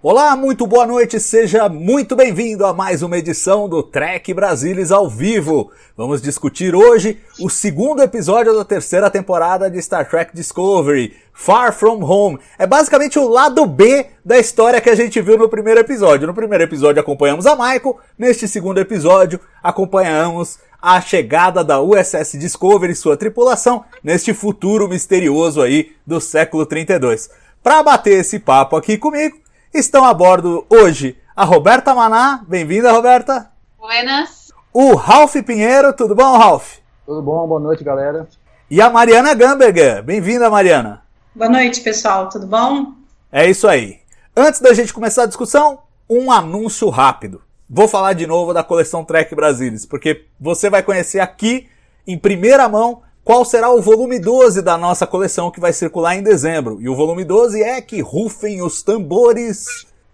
Olá, muito boa noite, seja muito bem-vindo a mais uma edição do Trek Brasilis ao vivo. Vamos discutir hoje o segundo episódio da terceira temporada de Star Trek Discovery, Far From Home. É basicamente o lado B da história que a gente viu no primeiro episódio. No primeiro episódio acompanhamos a Michael, neste segundo episódio acompanhamos a chegada da USS Discovery e sua tripulação neste futuro misterioso aí do século 32. Para bater esse papo aqui comigo, Estão a bordo hoje a Roberta Maná, bem-vinda Roberta. Buenas. O Ralph Pinheiro, tudo bom Ralph? Tudo bom? Boa noite, galera. E a Mariana Gamberger, bem-vinda Mariana. Boa noite, pessoal, tudo bom? É isso aí. Antes da gente começar a discussão, um anúncio rápido. Vou falar de novo da coleção Trek Brasilis, porque você vai conhecer aqui, em primeira mão, qual será o volume 12 da nossa coleção que vai circular em dezembro. E o volume 12 é que rufem os tambores.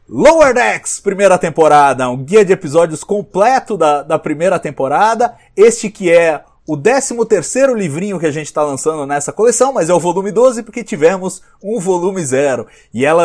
Lower Decks, primeira temporada, um guia de episódios completo da, da primeira temporada. Este que é o 13 terceiro livrinho que a gente está lançando nessa coleção, mas é o volume 12 porque tivemos um volume zero. E ela,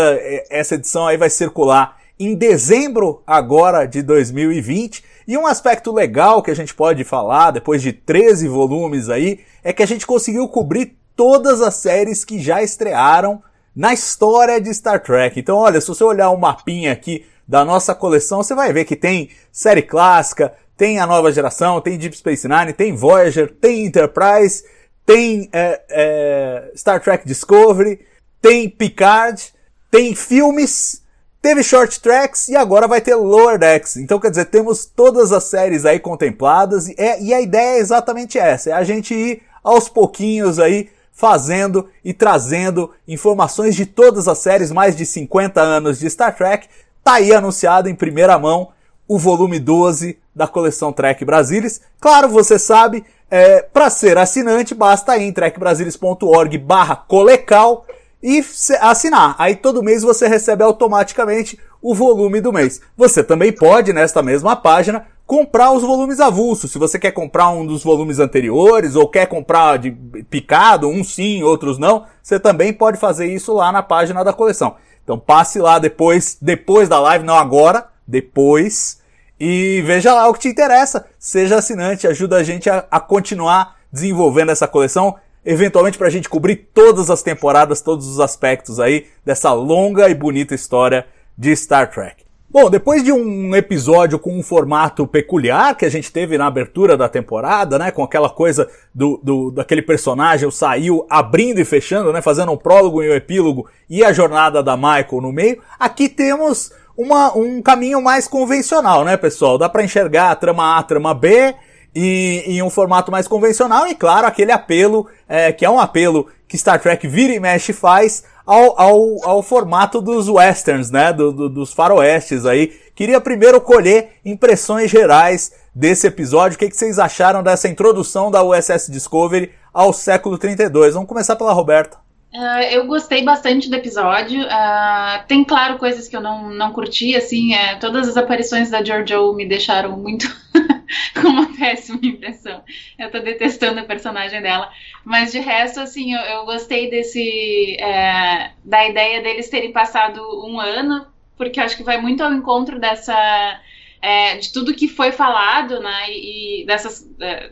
essa edição aí vai circular em dezembro agora de 2020. E um aspecto legal que a gente pode falar, depois de 13 volumes aí, é que a gente conseguiu cobrir todas as séries que já estrearam na história de Star Trek. Então, olha, se você olhar o um mapinha aqui da nossa coleção, você vai ver que tem série clássica, tem a nova geração, tem Deep Space Nine, tem Voyager, tem Enterprise, tem é, é, Star Trek Discovery, tem Picard, tem filmes, Teve short tracks e agora vai ter lower decks. Então, quer dizer, temos todas as séries aí contempladas e, é, e a ideia é exatamente essa: é a gente ir aos pouquinhos aí fazendo e trazendo informações de todas as séries, mais de 50 anos de Star Trek. Tá aí anunciado em primeira mão o volume 12 da coleção Trek Brasilis. Claro, você sabe, é, para ser assinante basta ir em trekbrasilis.org barra colecal e assinar. Aí todo mês você recebe automaticamente o volume do mês. Você também pode, nesta mesma página, comprar os volumes avulsos. Se você quer comprar um dos volumes anteriores ou quer comprar de picado, um sim, outros não, você também pode fazer isso lá na página da coleção. Então passe lá depois, depois da live, não agora, depois, e veja lá o que te interessa. Seja assinante, ajuda a gente a, a continuar desenvolvendo essa coleção eventualmente para a gente cobrir todas as temporadas, todos os aspectos aí dessa longa e bonita história de Star Trek. Bom, depois de um episódio com um formato peculiar que a gente teve na abertura da temporada, né, com aquela coisa do, do daquele personagem, o saiu abrindo e fechando, né, fazendo um prólogo e um epílogo e a jornada da Michael no meio, aqui temos uma, um caminho mais convencional, né, pessoal? Dá para enxergar a trama A, a trama B, e em um formato mais convencional e claro aquele apelo é, que é um apelo que Star Trek vira e mexe faz ao, ao, ao formato dos westerns, né, do, do, dos faroestes aí. Queria primeiro colher impressões gerais desse episódio. O que, que vocês acharam dessa introdução da USS Discovery ao século 32? Vamos começar pela Roberta. Uh, eu gostei bastante do episódio. Uh, tem, claro, coisas que eu não, não curti, assim, uh, todas as aparições da Giorgio me deixaram muito com uma péssima impressão. Eu tô detestando a personagem dela. Mas de resto, assim, eu, eu gostei desse. É, da ideia deles terem passado um ano, porque acho que vai muito ao encontro dessa. É, de tudo que foi falado, né? E, e dessas. É,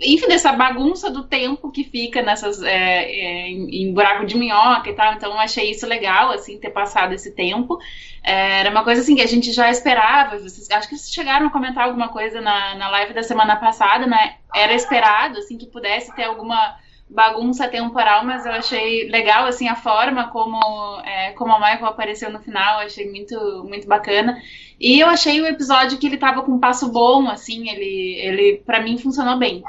enfim, dessa bagunça do tempo que fica nessas é, é, em, buraco de minhoca e tal. Então, eu achei isso legal, assim, ter passado esse tempo. É, era uma coisa assim que a gente já esperava. Vocês, acho que vocês chegaram a comentar alguma coisa na, na live da semana passada, né? Era esperado, assim, que pudesse ter alguma bagunça temporal, mas eu achei legal assim a forma como é, como a Michael apareceu no final, achei muito muito bacana. E eu achei o episódio que ele tava com um passo bom, assim, ele ele para mim funcionou bem.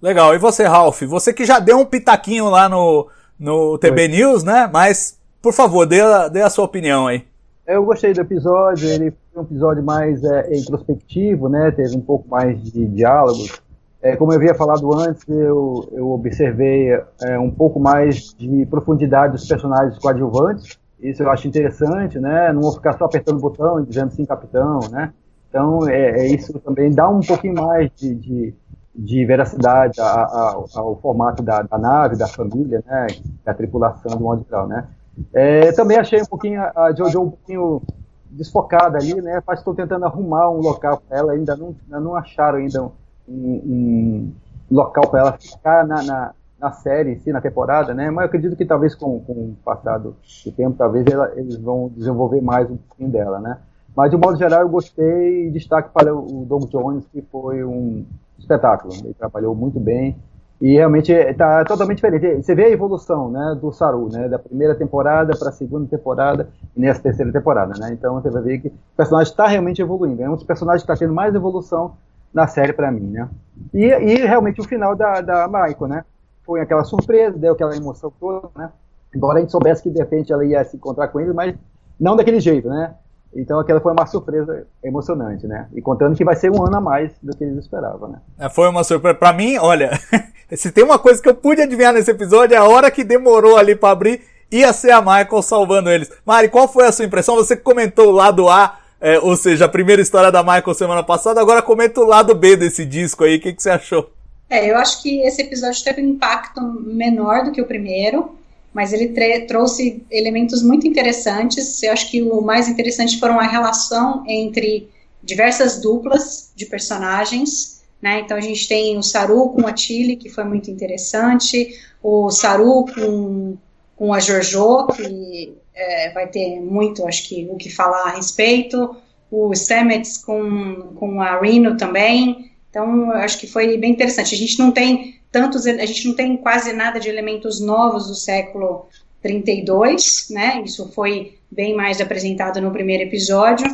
Legal. E você, Ralph? Você que já deu um pitaquinho lá no no TB Oi. News, né? Mas por favor, dê a, dê a sua opinião aí. Eu gostei do episódio, ele foi um episódio mais é, introspectivo, né? Teve um pouco mais de diálogos é, como eu havia falado antes, eu, eu observei é, um pouco mais de profundidade dos personagens coadjuvantes. Isso eu acho interessante, né? Não vou ficar só apertando o botão e dizendo sim, capitão, né? Então, é, é isso também dá um pouquinho mais de, de, de veracidade a, a, ao formato da, da, nave, da família, né? Da tripulação do modo geral, né? É, também achei um pouquinho a Jojo um pouquinho desfocada ali, né? Mas estou tentando arrumar um local para ela, ainda não, ainda não acharam ainda um, um local para ela ficar na, na, na, série, sim, na temporada, né? Mas eu acredito que talvez com, com o passado do tempo, talvez ela, eles vão desenvolver mais um pouquinho dela, né? Mas de um modo geral eu gostei, destaque para o Doug Jones, que foi um espetáculo. Ele trabalhou muito bem e realmente está totalmente diferente. Você vê a evolução, né, do Saru, né, da primeira temporada para a segunda temporada e nessa terceira temporada, né? Então você vai ver que o personagem está realmente evoluindo. É um dos personagens que está tendo mais evolução na série para mim, né? E, e, realmente o final da, da né? Foi aquela surpresa, deu aquela emoção toda, né? Embora a gente soubesse que de repente ela ia se encontrar com ele, mas não daquele jeito, né? Então aquela foi uma surpresa emocionante, né? E contando que vai ser um ano a mais do que eles esperavam, né? É, foi uma surpresa. Pra mim, olha, se tem uma coisa que eu pude adivinhar nesse episódio, é a hora que demorou ali para abrir, ia ser a Michael salvando eles. Mari, qual foi a sua impressão? Você comentou lá do A é, ou seja, a primeira história da Michael semana passada, agora comenta o lado B desse disco aí, o que, que você achou? É, eu acho que esse episódio teve um impacto menor do que o primeiro, mas ele trouxe elementos muito interessantes. Eu acho que o mais interessante foram a relação entre diversas duplas de personagens. Né? Então a gente tem o Saru com a Tilly, que foi muito interessante, o Saru com, com a Jojo, que é, vai ter muito, acho que, o que falar a respeito. O Stamets com, com a Reno também. Então, acho que foi bem interessante. A gente não tem tantos, a gente não tem quase nada de elementos novos do século 32, né? Isso foi bem mais apresentado no primeiro episódio,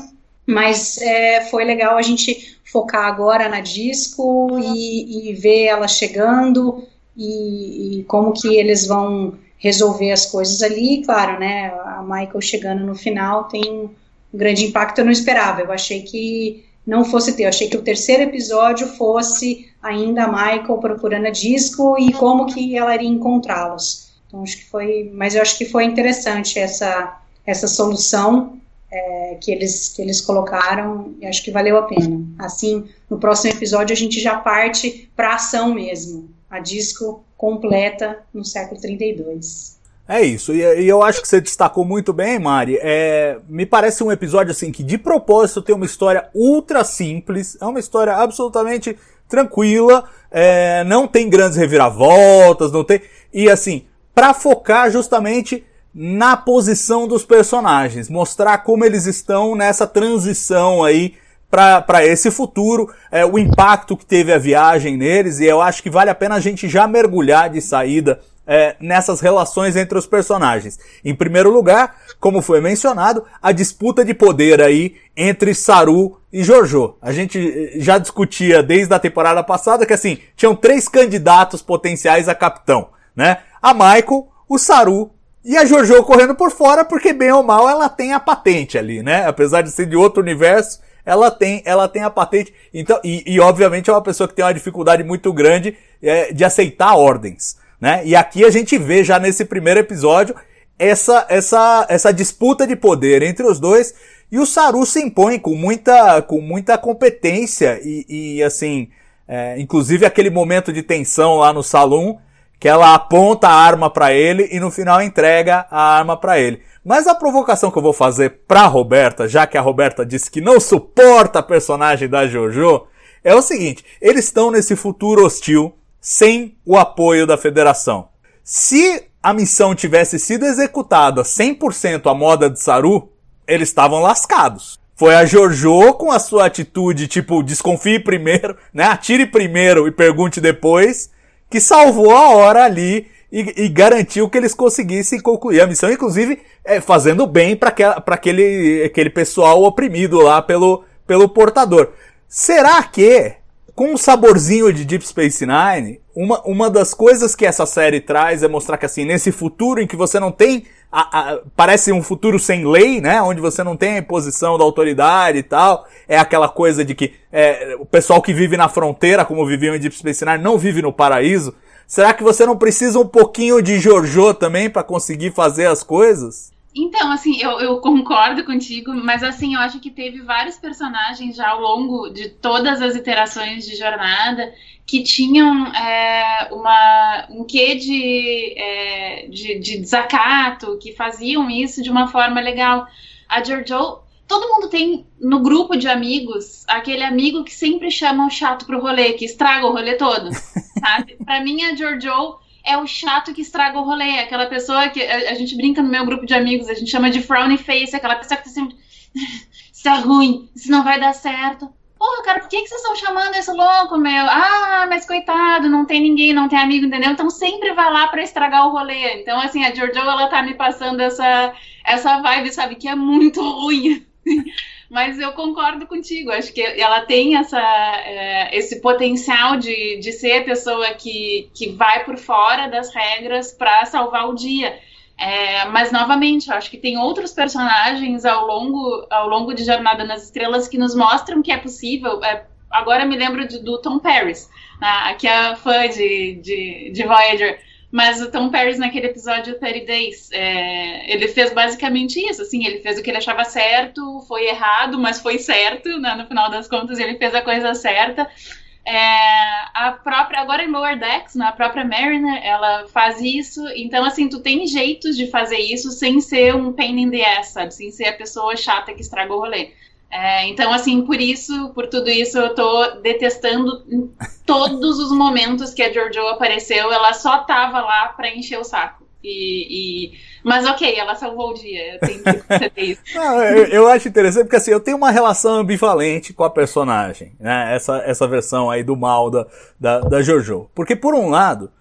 mas é, foi legal a gente focar agora na disco e, e ver ela chegando e, e, como que eles vão resolver as coisas ali. Claro, né? A Michael chegando no final tem um grande impacto. Eu não esperava. Eu achei que não fosse ter. Eu achei que o terceiro episódio fosse ainda a Michael procurando a disco e como que ela iria encontrá-los. Então acho que foi, mas eu acho que foi interessante essa essa solução é, que eles que eles colocaram. E acho que valeu a pena. Assim, no próximo episódio a gente já parte para ação mesmo. A disco completa no século 32. É isso, e, eu acho que você destacou muito bem, Mari. É, me parece um episódio assim que de propósito tem uma história ultra simples, é uma história absolutamente tranquila, é, não tem grandes reviravoltas, não tem. E assim, para focar justamente na posição dos personagens, mostrar como eles estão nessa transição aí para esse futuro, é, o impacto que teve a viagem neles, e eu acho que vale a pena a gente já mergulhar de saída é, nessas relações entre os personagens. Em primeiro lugar, como foi mencionado, a disputa de poder aí entre Saru e Jojo. A gente eh, já discutia desde a temporada passada que assim, tinham três candidatos potenciais a capitão, né? A Michael, o Saru e a Jojo correndo por fora porque bem ou mal ela tem a patente ali, né? Apesar de ser de outro universo, ela tem, ela tem a patente. Então, e, e obviamente é uma pessoa que tem uma dificuldade muito grande é, de aceitar ordens, né? E aqui a gente vê já nesse primeiro episódio essa, essa, essa disputa de poder entre os dois e o Saru se impõe com muita, com muita competência e, e assim, é, inclusive aquele momento de tensão lá no salão que ela aponta a arma para ele e no final entrega a arma para ele. Mas a provocação que eu vou fazer pra Roberta, já que a Roberta disse que não suporta a personagem da Jojo, é o seguinte: eles estão nesse futuro hostil sem o apoio da federação. Se a missão tivesse sido executada 100% à moda de Saru, eles estavam lascados. Foi a Jojo com a sua atitude tipo desconfie primeiro, né? Atire primeiro e pergunte depois, que salvou a hora ali e, e garantiu que eles conseguissem concluir a missão, inclusive é, fazendo bem para aquele, aquele pessoal oprimido lá pelo, pelo portador. Será que, com um saborzinho de Deep Space Nine, uma, uma das coisas que essa série traz é mostrar que assim, nesse futuro em que você não tem a, a, parece um futuro sem lei, né? Onde você não tem a imposição da autoridade e tal. É aquela coisa de que é, o pessoal que vive na fronteira, como viviam em Deep Space Nine, não vive no paraíso. Será que você não precisa um pouquinho de Jojo também para conseguir fazer as coisas? Então, assim, eu, eu, concordo contigo, mas assim, eu acho que teve vários personagens já ao longo de todas as iterações de jornada que tinham é, uma, um quê de, é, de, de, desacato, que faziam isso de uma forma legal. A Jojo, todo mundo tem no grupo de amigos aquele amigo que sempre chama o chato pro rolê, que estraga o rolê todo. Sabe? pra mim, a Jojo é o chato que estraga o rolê, aquela pessoa que a, a gente brinca no meu grupo de amigos, a gente chama de frowny face, aquela pessoa que tá sempre. isso é ruim, isso não vai dar certo Porra, cara, por que, que vocês estão chamando esse louco, meu? Ah, mas coitado, não tem ninguém, não tem amigo, entendeu? Então sempre vai lá para estragar o rolê. Então, assim, a Jojo, ela tá me passando essa, essa vibe, sabe, que é muito ruim. mas eu concordo contigo, acho que ela tem essa, é, esse potencial de, de ser a pessoa que, que vai por fora das regras para salvar o dia. É, mas novamente, eu acho que tem outros personagens ao longo, ao longo de Jornada nas Estrelas que nos mostram que é possível. É, agora me lembro de, do Tom Paris, né, que é fã de, de, de, Voyager. Mas o Tom Paris naquele episódio 30 Days, é, ele fez basicamente isso, assim, ele fez o que ele achava certo, foi errado, mas foi certo, né, no final das contas ele fez a coisa certa. É, a própria, agora em Lower Decks, né, a própria Mariner, ela faz isso. Então, assim, tu tem jeitos de fazer isso sem ser um pain in the ass, sabe? Sem ser a pessoa chata que estraga o rolê. É, então, assim, por isso, por tudo isso, eu tô detestando todos os momentos que a Jojo apareceu, ela só tava lá pra encher o saco. E, e, Mas ok, ela salvou o dia. Eu tenho que isso. Não, eu, eu, acho interessante porque assim, eu tenho uma relação ambivalente com a personagem, né? Essa, essa versão aí do mal da, da, da Jojo. Porque por um lado,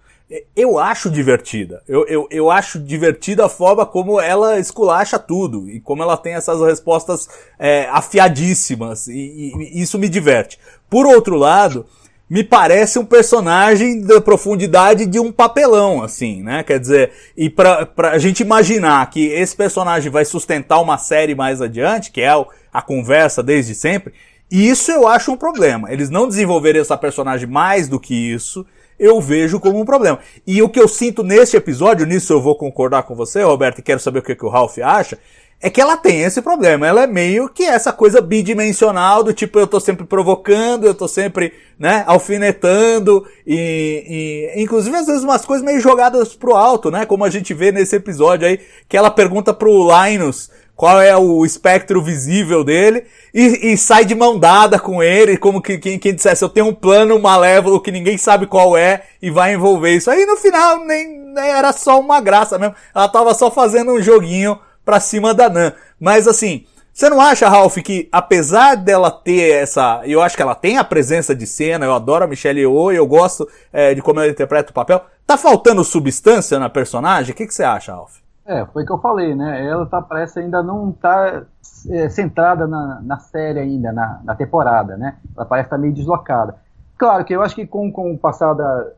eu acho divertida. Eu, eu, eu acho divertida a forma como ela esculacha tudo e como ela tem essas respostas é, afiadíssimas. E, e, isso me diverte. Por outro lado, me parece um personagem da profundidade de um papelão, assim, né? Quer dizer, e pra, pra gente imaginar que esse personagem vai sustentar uma série mais adiante, que é a conversa desde sempre, isso eu acho um problema. Eles não desenvolverem essa personagem mais do que isso, eu vejo como um problema. E o que eu sinto neste episódio, nisso eu vou concordar com você, Roberto, e quero saber o que, que o Ralph acha, é que ela tem esse problema. Ela é meio que essa coisa bidimensional do tipo, eu tô sempre provocando, eu tô sempre, né, alfinetando e, e, inclusive às vezes umas coisas meio jogadas pro alto, né, como a gente vê nesse episódio aí, que ela pergunta pro Linus qual é o espectro visível dele e, e sai de mão dada com ele, como que quem, quem dissesse, eu tenho um plano malévolo que ninguém sabe qual é e vai envolver isso. Aí no final nem, nem era só uma graça mesmo, ela tava só fazendo um joguinho pra cima da Nan. Mas assim, você não acha, Ralph, que apesar dela ter essa. Eu acho que ela tem a presença de cena, eu adoro a Michelle Yeoh, eu gosto é, de como ela interpreta o papel. Tá faltando substância na personagem? O que, que você acha, Ralph? É, foi o que eu falei, né? Ela tá, parece ainda não tá é, centrada na, na série ainda, na, na temporada, né? Ela parece estar tá meio deslocada. Claro que eu acho que com, com o passar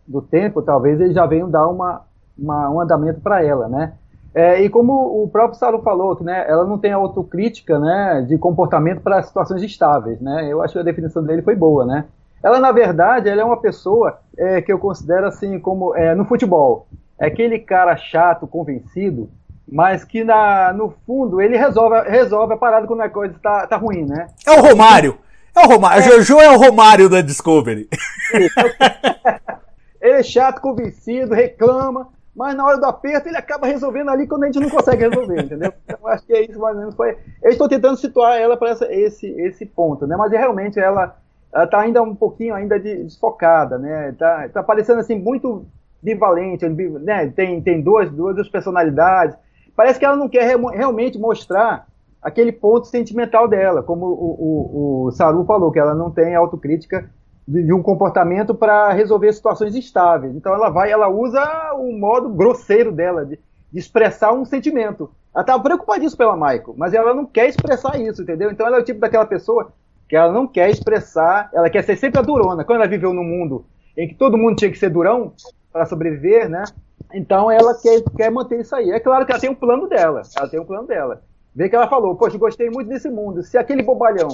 do tempo, talvez eles já venham dar uma, uma um andamento para ela, né? É, e como o próprio Salo falou, que né, ela não tem autocrítica né, de comportamento para situações estáveis. Né? Eu acho que a definição dele foi boa. Né? Ela, na verdade, ela é uma pessoa é, que eu considero assim como é, no futebol. É aquele cara chato, convencido, mas que na, no fundo ele resolve, resolve a parada quando a coisa está tá ruim, né? É o Romário. É o Romário. É. Jojo é o Romário da Discovery. ele é chato, convencido, reclama, mas na hora do aperto ele acaba resolvendo ali quando a gente não consegue resolver, entendeu? Então acho que é isso mais ou menos. Foi... Eu estou tentando situar ela para esse, esse ponto, né? Mas realmente ela está ainda um pouquinho ainda desfocada, né? Está tá parecendo assim muito bivalente, né? Tem, tem duas, duas personalidades. Parece que ela não quer realmente mostrar aquele ponto sentimental dela, como o, o, o Saru falou, que ela não tem autocrítica de, de um comportamento para resolver situações instáveis. Então ela vai, ela usa o modo grosseiro dela de, de expressar um sentimento. Ela estava preocupadíssima pela Michael, mas ela não quer expressar isso, entendeu? Então ela é o tipo daquela pessoa que ela não quer expressar, ela quer ser sempre a durona. Quando ela viveu num mundo em que todo mundo tinha que ser durão para sobreviver, né? Então ela quer, quer manter isso aí. É claro que ela tem um plano dela. Ela tem um plano dela. Vê que ela falou, poxa, gostei muito desse mundo. Se aquele bobalhão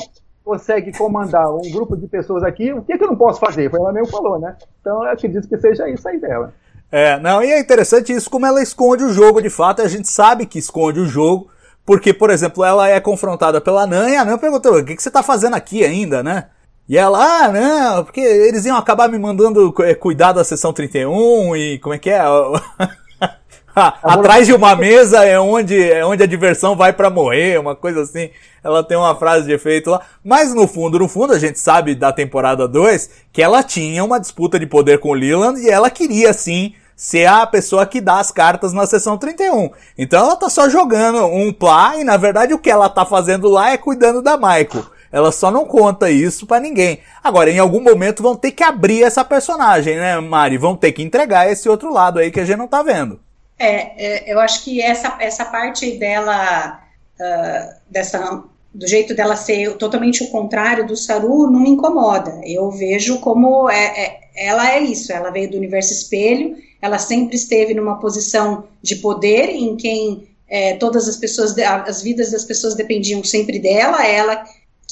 consegue comandar um grupo de pessoas aqui, o que, que eu não posso fazer? Foi ela mesmo falou, né? Então eu acredito que seja isso aí dela. É, não, e é interessante isso como ela esconde o jogo de fato, a gente sabe que esconde o jogo, porque, por exemplo, ela é confrontada pela Nan e a Nan perguntou, o que, que você tá fazendo aqui ainda, né? E ela, ah, não, porque eles iam acabar me mandando é, cuidar da sessão 31 e como é que é? Atrás de uma mesa é onde, é onde a diversão vai para morrer, uma coisa assim. Ela tem uma frase de efeito lá. Mas no fundo, no fundo, a gente sabe da temporada 2 que ela tinha uma disputa de poder com o Leland e ela queria sim ser a pessoa que dá as cartas na sessão 31. Então ela tá só jogando um plá e na verdade o que ela tá fazendo lá é cuidando da Michael. Ela só não conta isso para ninguém. Agora, em algum momento vão ter que abrir essa personagem, né, Mari? Vão ter que entregar esse outro lado aí que a gente não tá vendo. É, é eu acho que essa, essa parte dela, uh, dessa, do jeito dela ser totalmente o contrário do Saru, não me incomoda. Eu vejo como é, é, ela é isso. Ela veio do universo espelho, ela sempre esteve numa posição de poder em quem é, todas as pessoas, as vidas das pessoas dependiam sempre dela. Ela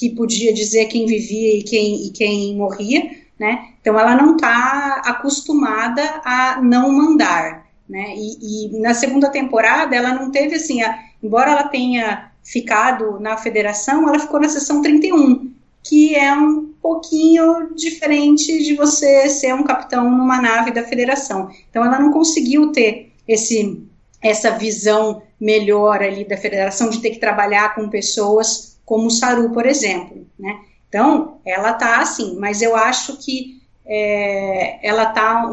que podia dizer quem vivia e quem, e quem morria, né? Então ela não está acostumada a não mandar, né? E, e, na segunda temporada ela não teve assim, a, embora ela tenha ficado na federação, ela ficou na sessão 31, que é um pouquinho diferente de você ser um capitão numa nave da federação. Então ela não conseguiu ter esse essa visão melhor ali da federação de ter que trabalhar com pessoas como o Saru, por exemplo, né? Então, ela tá assim, mas eu acho que é, ela tá,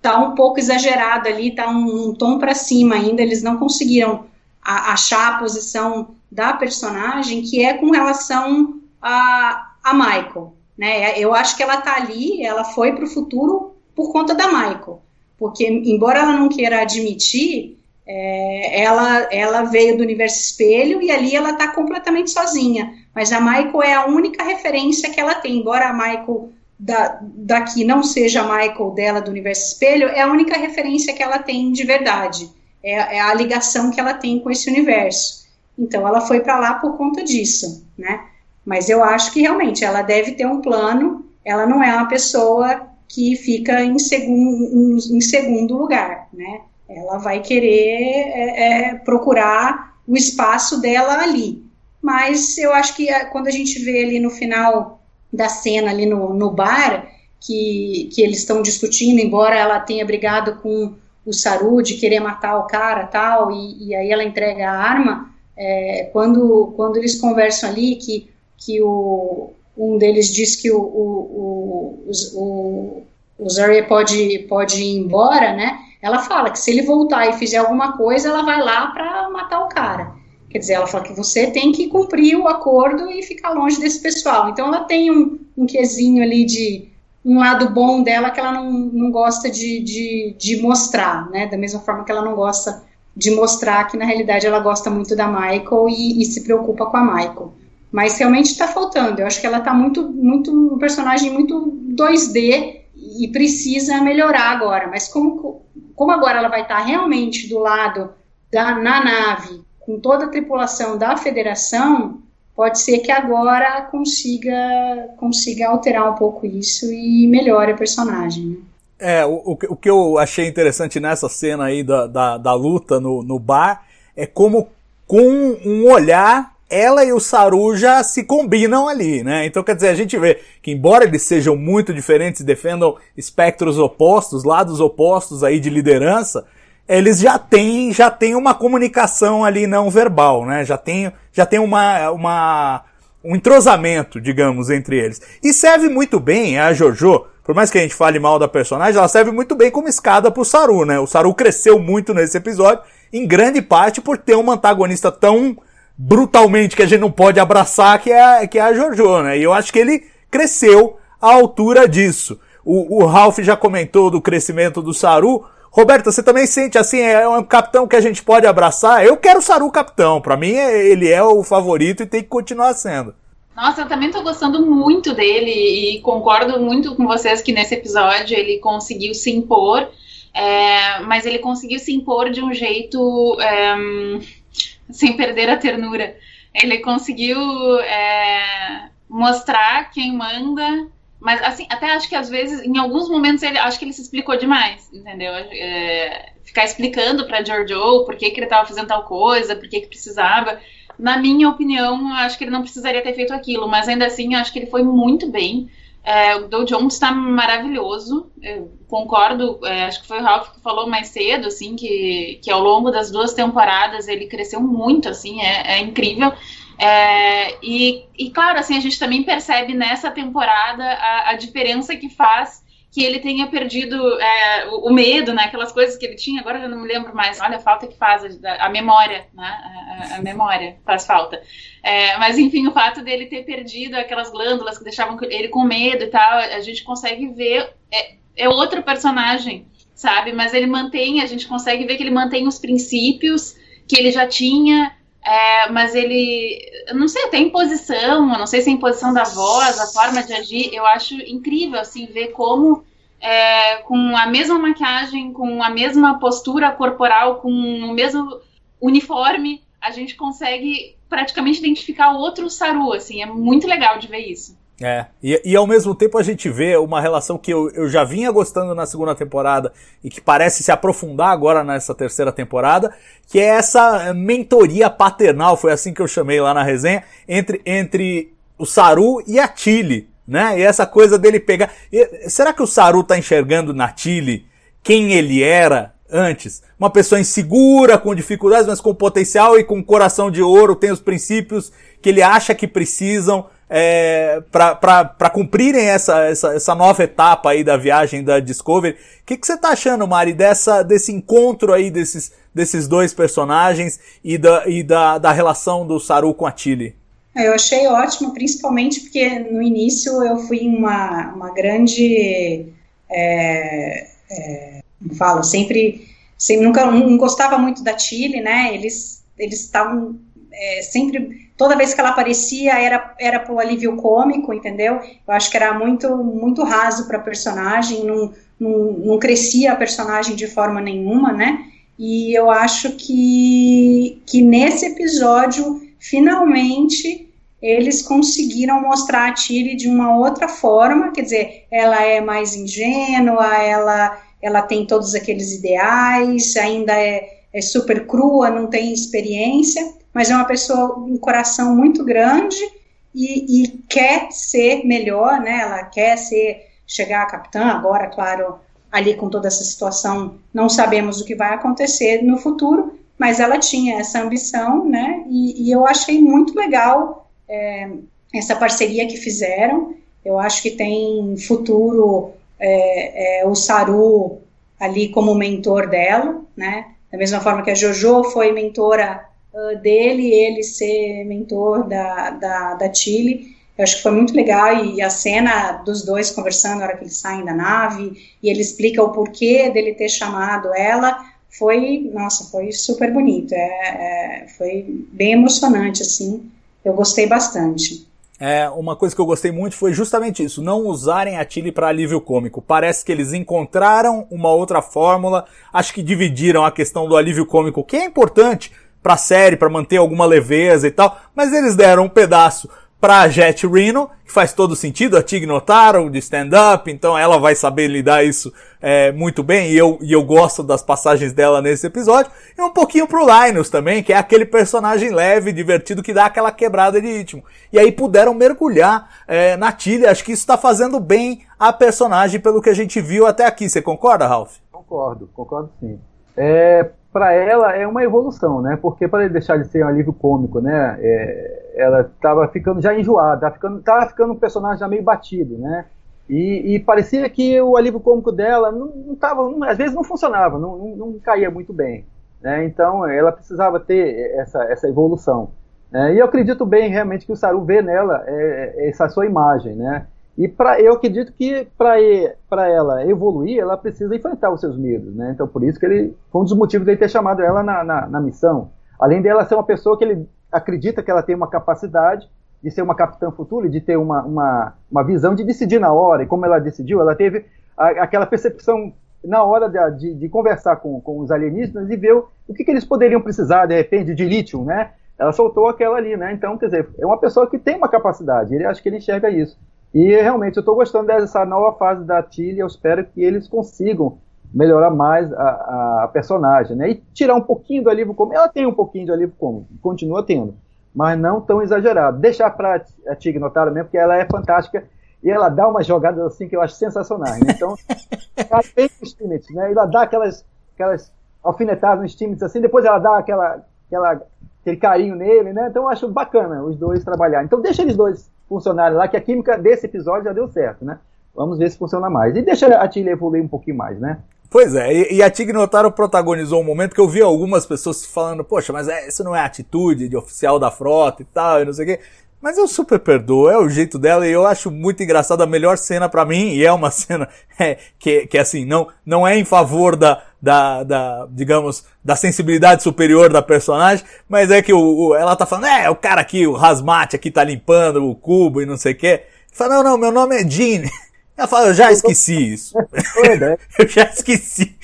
tá um pouco exagerada ali, tá um, um tom para cima ainda, eles não conseguiram a, achar a posição da personagem que é com relação a, a Michael, né? Eu acho que ela tá ali, ela foi para o futuro por conta da Michael, porque embora ela não queira admitir, é, ela, ela veio do universo espelho e ali ela está completamente sozinha. Mas a Michael é a única referência que ela tem, embora a Michael da, daqui não seja a Michael dela do universo espelho, é a única referência que ela tem de verdade. É, é a ligação que ela tem com esse universo. Então ela foi para lá por conta disso, né? Mas eu acho que realmente ela deve ter um plano. Ela não é uma pessoa que fica em segundo, em segundo lugar, né? Ela vai querer é, é, procurar o espaço dela ali. Mas eu acho que é, quando a gente vê ali no final da cena, ali no, no bar, que, que eles estão discutindo, embora ela tenha brigado com o Saru de querer matar o cara tal, e, e aí ela entrega a arma, é, quando, quando eles conversam ali, que, que o, um deles diz que o, o, o, o, o Zarya pode, pode ir embora, né? Ela fala que se ele voltar e fizer alguma coisa, ela vai lá para matar o cara. Quer dizer, ela fala que você tem que cumprir o acordo e ficar longe desse pessoal. Então ela tem um, um quesinho ali de um lado bom dela que ela não, não gosta de, de, de mostrar, né? Da mesma forma que ela não gosta de mostrar que na realidade ela gosta muito da Michael e, e se preocupa com a Michael. Mas realmente está faltando. Eu acho que ela está muito, muito um personagem muito 2D e precisa melhorar agora. Mas como, como agora ela vai estar realmente do lado da na nave com toda a tripulação da Federação, pode ser que agora consiga consiga alterar um pouco isso e melhore a personagem. Né? É, o, o que eu achei interessante nessa cena aí da, da, da luta no, no bar é como com um olhar ela e o Saru já se combinam ali, né? Então quer dizer, a gente vê que embora eles sejam muito diferentes e defendam espectros opostos, lados opostos aí de liderança, eles já têm, já têm uma comunicação ali não verbal, né? Já tem, já tem uma, uma, um entrosamento, digamos, entre eles. E serve muito bem a Jojo, por mais que a gente fale mal da personagem, ela serve muito bem como escada pro Saru, né? O Saru cresceu muito nesse episódio, em grande parte por ter um antagonista tão brutalmente que a gente não pode abraçar, que é a, que é a Jojo, né? E eu acho que ele cresceu à altura disso. O, o Ralph já comentou do crescimento do Saru. Roberta, você também sente assim, é um capitão que a gente pode abraçar? Eu quero o Saru capitão. Para mim, ele é o favorito e tem que continuar sendo. Nossa, eu também tô gostando muito dele e concordo muito com vocês que nesse episódio ele conseguiu se impor, é, mas ele conseguiu se impor de um jeito é, sem perder a ternura. Ele conseguiu é, mostrar quem manda, mas assim, até acho que às vezes, em alguns momentos, ele acho que ele se explicou demais, entendeu? É, ficar explicando para Giorgio por que, que ele estava fazendo tal coisa, por que, que precisava na minha opinião, acho que ele não precisaria ter feito aquilo, mas ainda assim, acho que ele foi muito bem. É, o Dow Jones está maravilhoso, eu concordo, é, acho que foi o Ralph que falou mais cedo, assim, que, que ao longo das duas temporadas ele cresceu muito, assim, é, é incrível. É, e, e, claro, assim, a gente também percebe nessa temporada a, a diferença que faz que ele tenha perdido é, o, medo, né? Aquelas coisas que ele tinha, agora eu não me lembro mais. Olha a falta que faz, a, a memória, né? A, a, memória faz falta. É, mas enfim, o fato dele ter perdido aquelas glândulas que deixavam ele com medo e tal, a gente consegue ver. É, é outro personagem, sabe? Mas ele mantém, a gente consegue ver que ele mantém os princípios que ele já tinha, é, mas ele, não sei, até imposição, eu não sei se é imposição da voz, a forma de agir, eu acho incrível, assim, ver como é, com a mesma maquiagem, com a mesma postura corporal, com o mesmo uniforme, a gente consegue praticamente identificar outro Saru, assim, é muito legal de ver isso. É, e, e ao mesmo tempo a gente vê uma relação que eu, eu já vinha gostando na segunda temporada e que parece se aprofundar agora nessa terceira temporada, que é essa mentoria paternal, foi assim que eu chamei lá na resenha, entre, entre o Saru e a Tilly, né? E essa coisa dele pegar. E, será que o Saru tá enxergando na Tilly quem ele era antes? Uma pessoa insegura, com dificuldades, mas com potencial e com coração de ouro, tem os princípios que ele acha que precisam é, para cumprirem essa, essa, essa nova etapa aí da viagem da Discovery. O que, você tá achando, Mari, dessa, desse encontro aí desses, desses dois personagens e, da, e da, da relação do Saru com a Tilly? Eu achei ótimo, principalmente porque no início eu fui uma, uma grande. É, é, falo, sempre, sempre nunca não gostava muito da Tilly, né? Eles eles estavam é, sempre toda vez que ela aparecia era era pro alívio cômico, entendeu? Eu acho que era muito muito raso para personagem, não, não, não crescia a personagem de forma nenhuma, né? E eu acho que que nesse episódio finalmente eles conseguiram mostrar a Tilly de uma outra forma, quer dizer, ela é mais ingênua, ela ela tem todos aqueles ideais, ainda é, é super crua, não tem experiência, mas é uma pessoa, um coração muito grande e, e quer ser melhor, né? Ela quer ser, chegar a capitã, agora, claro, ali com toda essa situação, não sabemos o que vai acontecer no futuro, mas ela tinha essa ambição, né? E, e eu achei muito legal é, essa parceria que fizeram. Eu acho que tem futuro é, é, o Saru ali como mentor dela, né? Da mesma forma que a Jojo foi mentora dele, ele ser mentor da, da, da Chile. Eu acho que foi muito legal e a cena dos dois conversando na hora que eles saem da nave e ele explica o porquê dele ter chamado ela foi, nossa, foi super bonito, é, é, foi bem emocionante, assim, eu gostei bastante. É, uma coisa que eu gostei muito foi justamente isso, não usarem a Tilly para alívio cômico. Parece que eles encontraram uma outra fórmula, acho que dividiram a questão do alívio cômico, que é importante, pra série, para manter alguma leveza e tal, mas eles deram um pedaço pra Jet Reno, que faz todo sentido, a Tig Notaro de stand-up, então ela vai saber lidar isso é, muito bem, e eu, e eu gosto das passagens dela nesse episódio, e um pouquinho pro Linus também, que é aquele personagem leve, divertido, que dá aquela quebrada de ritmo. E aí puderam mergulhar é, na Tilly, acho que isso tá fazendo bem a personagem pelo que a gente viu até aqui, você concorda, Ralph? Concordo, concordo sim. É, para ela é uma evolução, né? Porque para ele deixar de ser um alívio cômico, né? É, ela estava ficando já enjoada, estava ficando, tava ficando um personagem já meio batido, né? E, e parecia que o alívio cômico dela não, não tava, não, às vezes não funcionava, não, não, não, caía muito bem, né? Então ela precisava ter essa, essa evolução. Né? E eu acredito bem realmente que o Saru vê nela é, essa sua imagem, né? E para eu acredito que para ela evoluir, ela precisa enfrentar os seus medos, né? Então por isso que ele foi um dos motivos dele ter chamado ela na, na, na missão. Além dela ser uma pessoa que ele acredita que ela tem uma capacidade de ser uma capitã futura, de ter uma, uma, uma visão de decidir na hora. E como ela decidiu, ela teve a, aquela percepção na hora de, de, de, conversar com, com os alienígenas e ver o, o que, que, eles poderiam precisar, de repente, de lítio, né? Ela soltou aquela ali, né? Então, quer dizer, é uma pessoa que tem uma capacidade, ele acho que ele enxerga isso. E realmente eu estou gostando dessa nova fase da Tilly, eu espero que eles consigam melhorar mais a, a, personagem, né? E tirar um pouquinho do alívio cômico. Ela tem um pouquinho de alívio cômico, continua tendo, mas não tão exagerado. Deixar para a Tig notar mesmo, porque ela é fantástica e ela dá umas jogadas assim que eu acho sensacionais. Né? Então, ela tem os times, né? Ela dá aquelas, aquelas alfinetadas nos times assim, depois ela dá aquela, aquela, aquele carinho nele, né? Então eu acho bacana os dois trabalharem. Então deixa eles dois funcionarem lá, que a química desse episódio já deu certo, né? Vamos ver se funciona mais. E deixa a Tilly evoluir um pouquinho mais, né? Pois é, e, e a Tig Notaro protagonizou um momento que eu vi algumas pessoas falando, poxa, mas é, isso não é atitude de oficial da frota e tal, e não sei o quê. Mas eu super perdoo, é o jeito dela e eu acho muito engraçado a melhor cena para mim, e é uma cena é, que, que assim, não, não é em favor da, da, da, digamos, da sensibilidade superior da personagem, mas é que o, o, ela tá falando, é, o cara aqui, o Rasmat aqui tá limpando o cubo e não sei o quê. Fala, não, não, meu nome é Jean. Ela fala, eu já esqueci isso. eu já esqueci.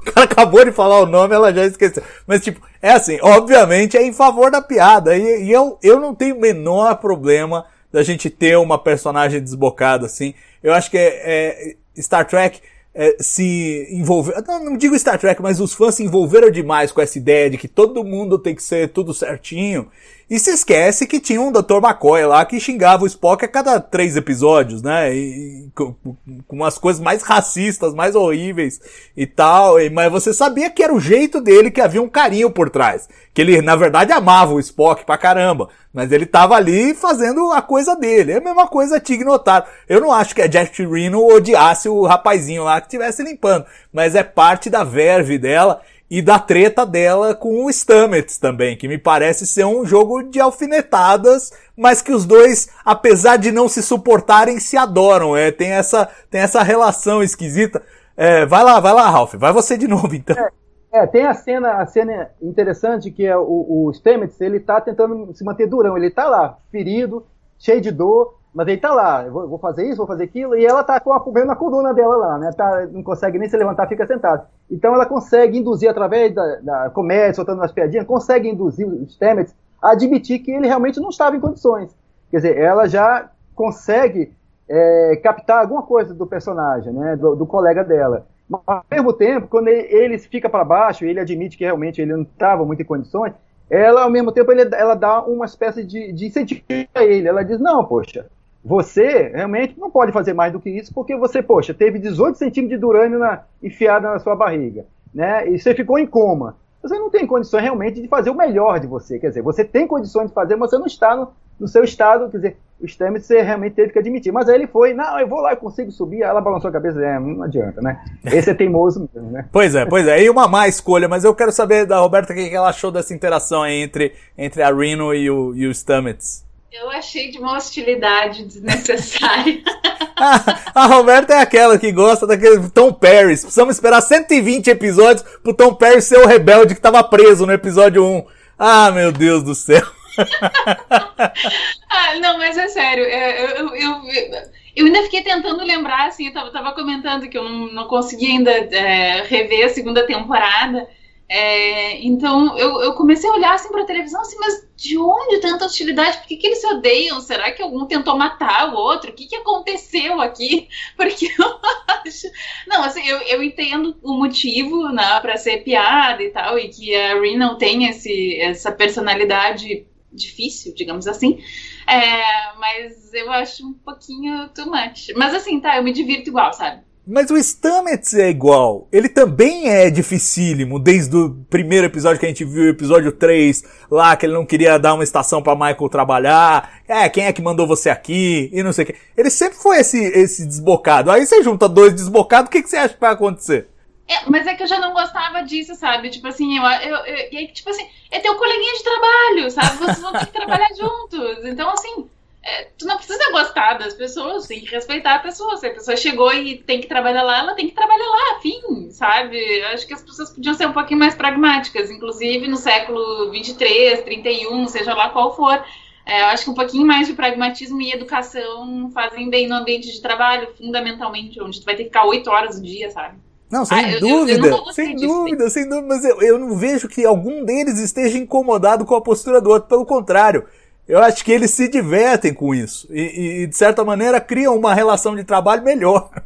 o cara acabou de falar o nome, ela já esqueceu. Mas, tipo, é assim, obviamente é em favor da piada. E, e eu, eu não tenho o menor problema da gente ter uma personagem desbocada assim. Eu acho que é, é Star Trek é, se envolver. Não, não digo Star Trek, mas os fãs se envolveram demais com essa ideia de que todo mundo tem que ser tudo certinho. E se esquece que tinha um Dr. McCoy lá que xingava o Spock a cada três episódios, né? E, com, com, umas coisas mais racistas, mais horríveis e tal. E, mas você sabia que era o jeito dele, que havia um carinho por trás. Que ele, na verdade, amava o Spock pra caramba. Mas ele tava ali fazendo a coisa dele. É a mesma coisa Tig Notaro. Eu não acho que a Jack Reno odiasse o rapazinho lá que estivesse limpando. Mas é parte da verve dela e da treta dela com o Stamets também, que me parece ser um jogo de alfinetadas, mas que os dois, apesar de não se suportarem, se adoram. É, tem essa, tem essa relação esquisita. É, vai lá, vai lá, Ralph, vai você de novo então. É, é tem a cena, a cena interessante que é o, o Stamets, ele tá tentando se manter durão, ele tá lá, ferido, cheio de dor, mas ele tá lá, vou, fazer isso, vou fazer aquilo, e ela tá com a na coluna dela lá, né? Tá, não consegue nem se levantar, fica sentada. Então ela consegue induzir, através da, da comédia, soltando umas piadinhas, consegue induzir os Stamets a admitir que ele realmente não estava em condições. Quer dizer, ela já consegue é, captar alguma coisa do personagem, né? Do, do, colega dela. Mas, ao mesmo tempo, quando ele, ele fica para baixo, ele admite que realmente ele não estava muito em condições, ela, ao mesmo tempo, ele, ela dá uma espécie de, de incentivo a ele. Ela diz, não, poxa, você realmente não pode fazer mais do que isso, porque você, poxa, teve 18 centímetros de durânio na, na sua barriga, né? E você ficou em coma. Você não tem condições realmente de fazer o melhor de você. Quer dizer, você tem condições de fazer, mas você não está no, no seu estado. Quer dizer, o Stamets você realmente teve que admitir. Mas aí ele foi, não, eu vou lá, eu consigo subir. Aí ela balançou a cabeça, é, não adianta, né? Esse é teimoso mesmo, né? Pois é, pois é. E uma má escolha, mas eu quero saber da Roberta o que ela achou dessa interação entre, entre a Reno e o, e o Stamets. Eu achei de uma hostilidade desnecessária. a Roberta é aquela que gosta daquele Tom Perry. Precisamos esperar 120 episódios pro Tom Perry ser o rebelde que tava preso no episódio 1. Ah, meu Deus do céu. ah, não, mas é sério. É, eu, eu, eu, eu, ainda fiquei tentando lembrar, assim, eu tava, tava comentando que eu não, não consegui ainda é, rever a segunda temporada. É, então eu, eu, comecei a olhar assim para a televisão, assim, mas de onde tanta hostilidade? Por que, que, eles se odeiam? Será que algum tentou matar o outro? O que, que aconteceu aqui? Porque eu acho. Não, assim, eu, eu entendo o motivo né, para ser piada e tal, e que a Rin não tem esse, essa personalidade difícil, digamos assim. É, mas eu acho um pouquinho too much. Mas assim, tá, eu me divirto igual, sabe? Mas o Stamets é igual. Ele também é dificílimo, desde o primeiro episódio que a gente viu, episódio 3, lá que ele não queria dar uma estação para Michael trabalhar. É, quem é que mandou você aqui? E não sei o que. Ele sempre foi esse, esse desbocado. Aí você junta dois desbocados, o que, que você acha que vai acontecer? É, mas é que eu já não gostava disso, sabe? Tipo assim, eu, eu, eu, tipo assim, é teu coleguinha de trabalho, sabe? Vocês vão ter que trabalhar juntos. Então, assim, é, tu não precisa gostar das pessoas, tem que respeitar a pessoa. Se a pessoa chegou e tem que trabalhar lá, ela tem que trabalhar lá, fim, sabe? Acho que as pessoas podiam ser um pouquinho mais pragmáticas, inclusive no século 23, 31, seja lá qual for. É, eu acho que um pouquinho mais de pragmatismo e educação fazem bem no ambiente de trabalho, fundamentalmente, onde tu vai ter que ficar oito horas do dia, sabe? Não, sem Ah, eu- eu- dúvida, eu não sem disso. dúvida, sem dúvida, mas eu, eu não vejo que algum deles esteja incomodado com a postura do outro, pelo contrário. Eu acho que eles se divertem com isso e, e, de certa maneira, criam uma relação de trabalho melhor.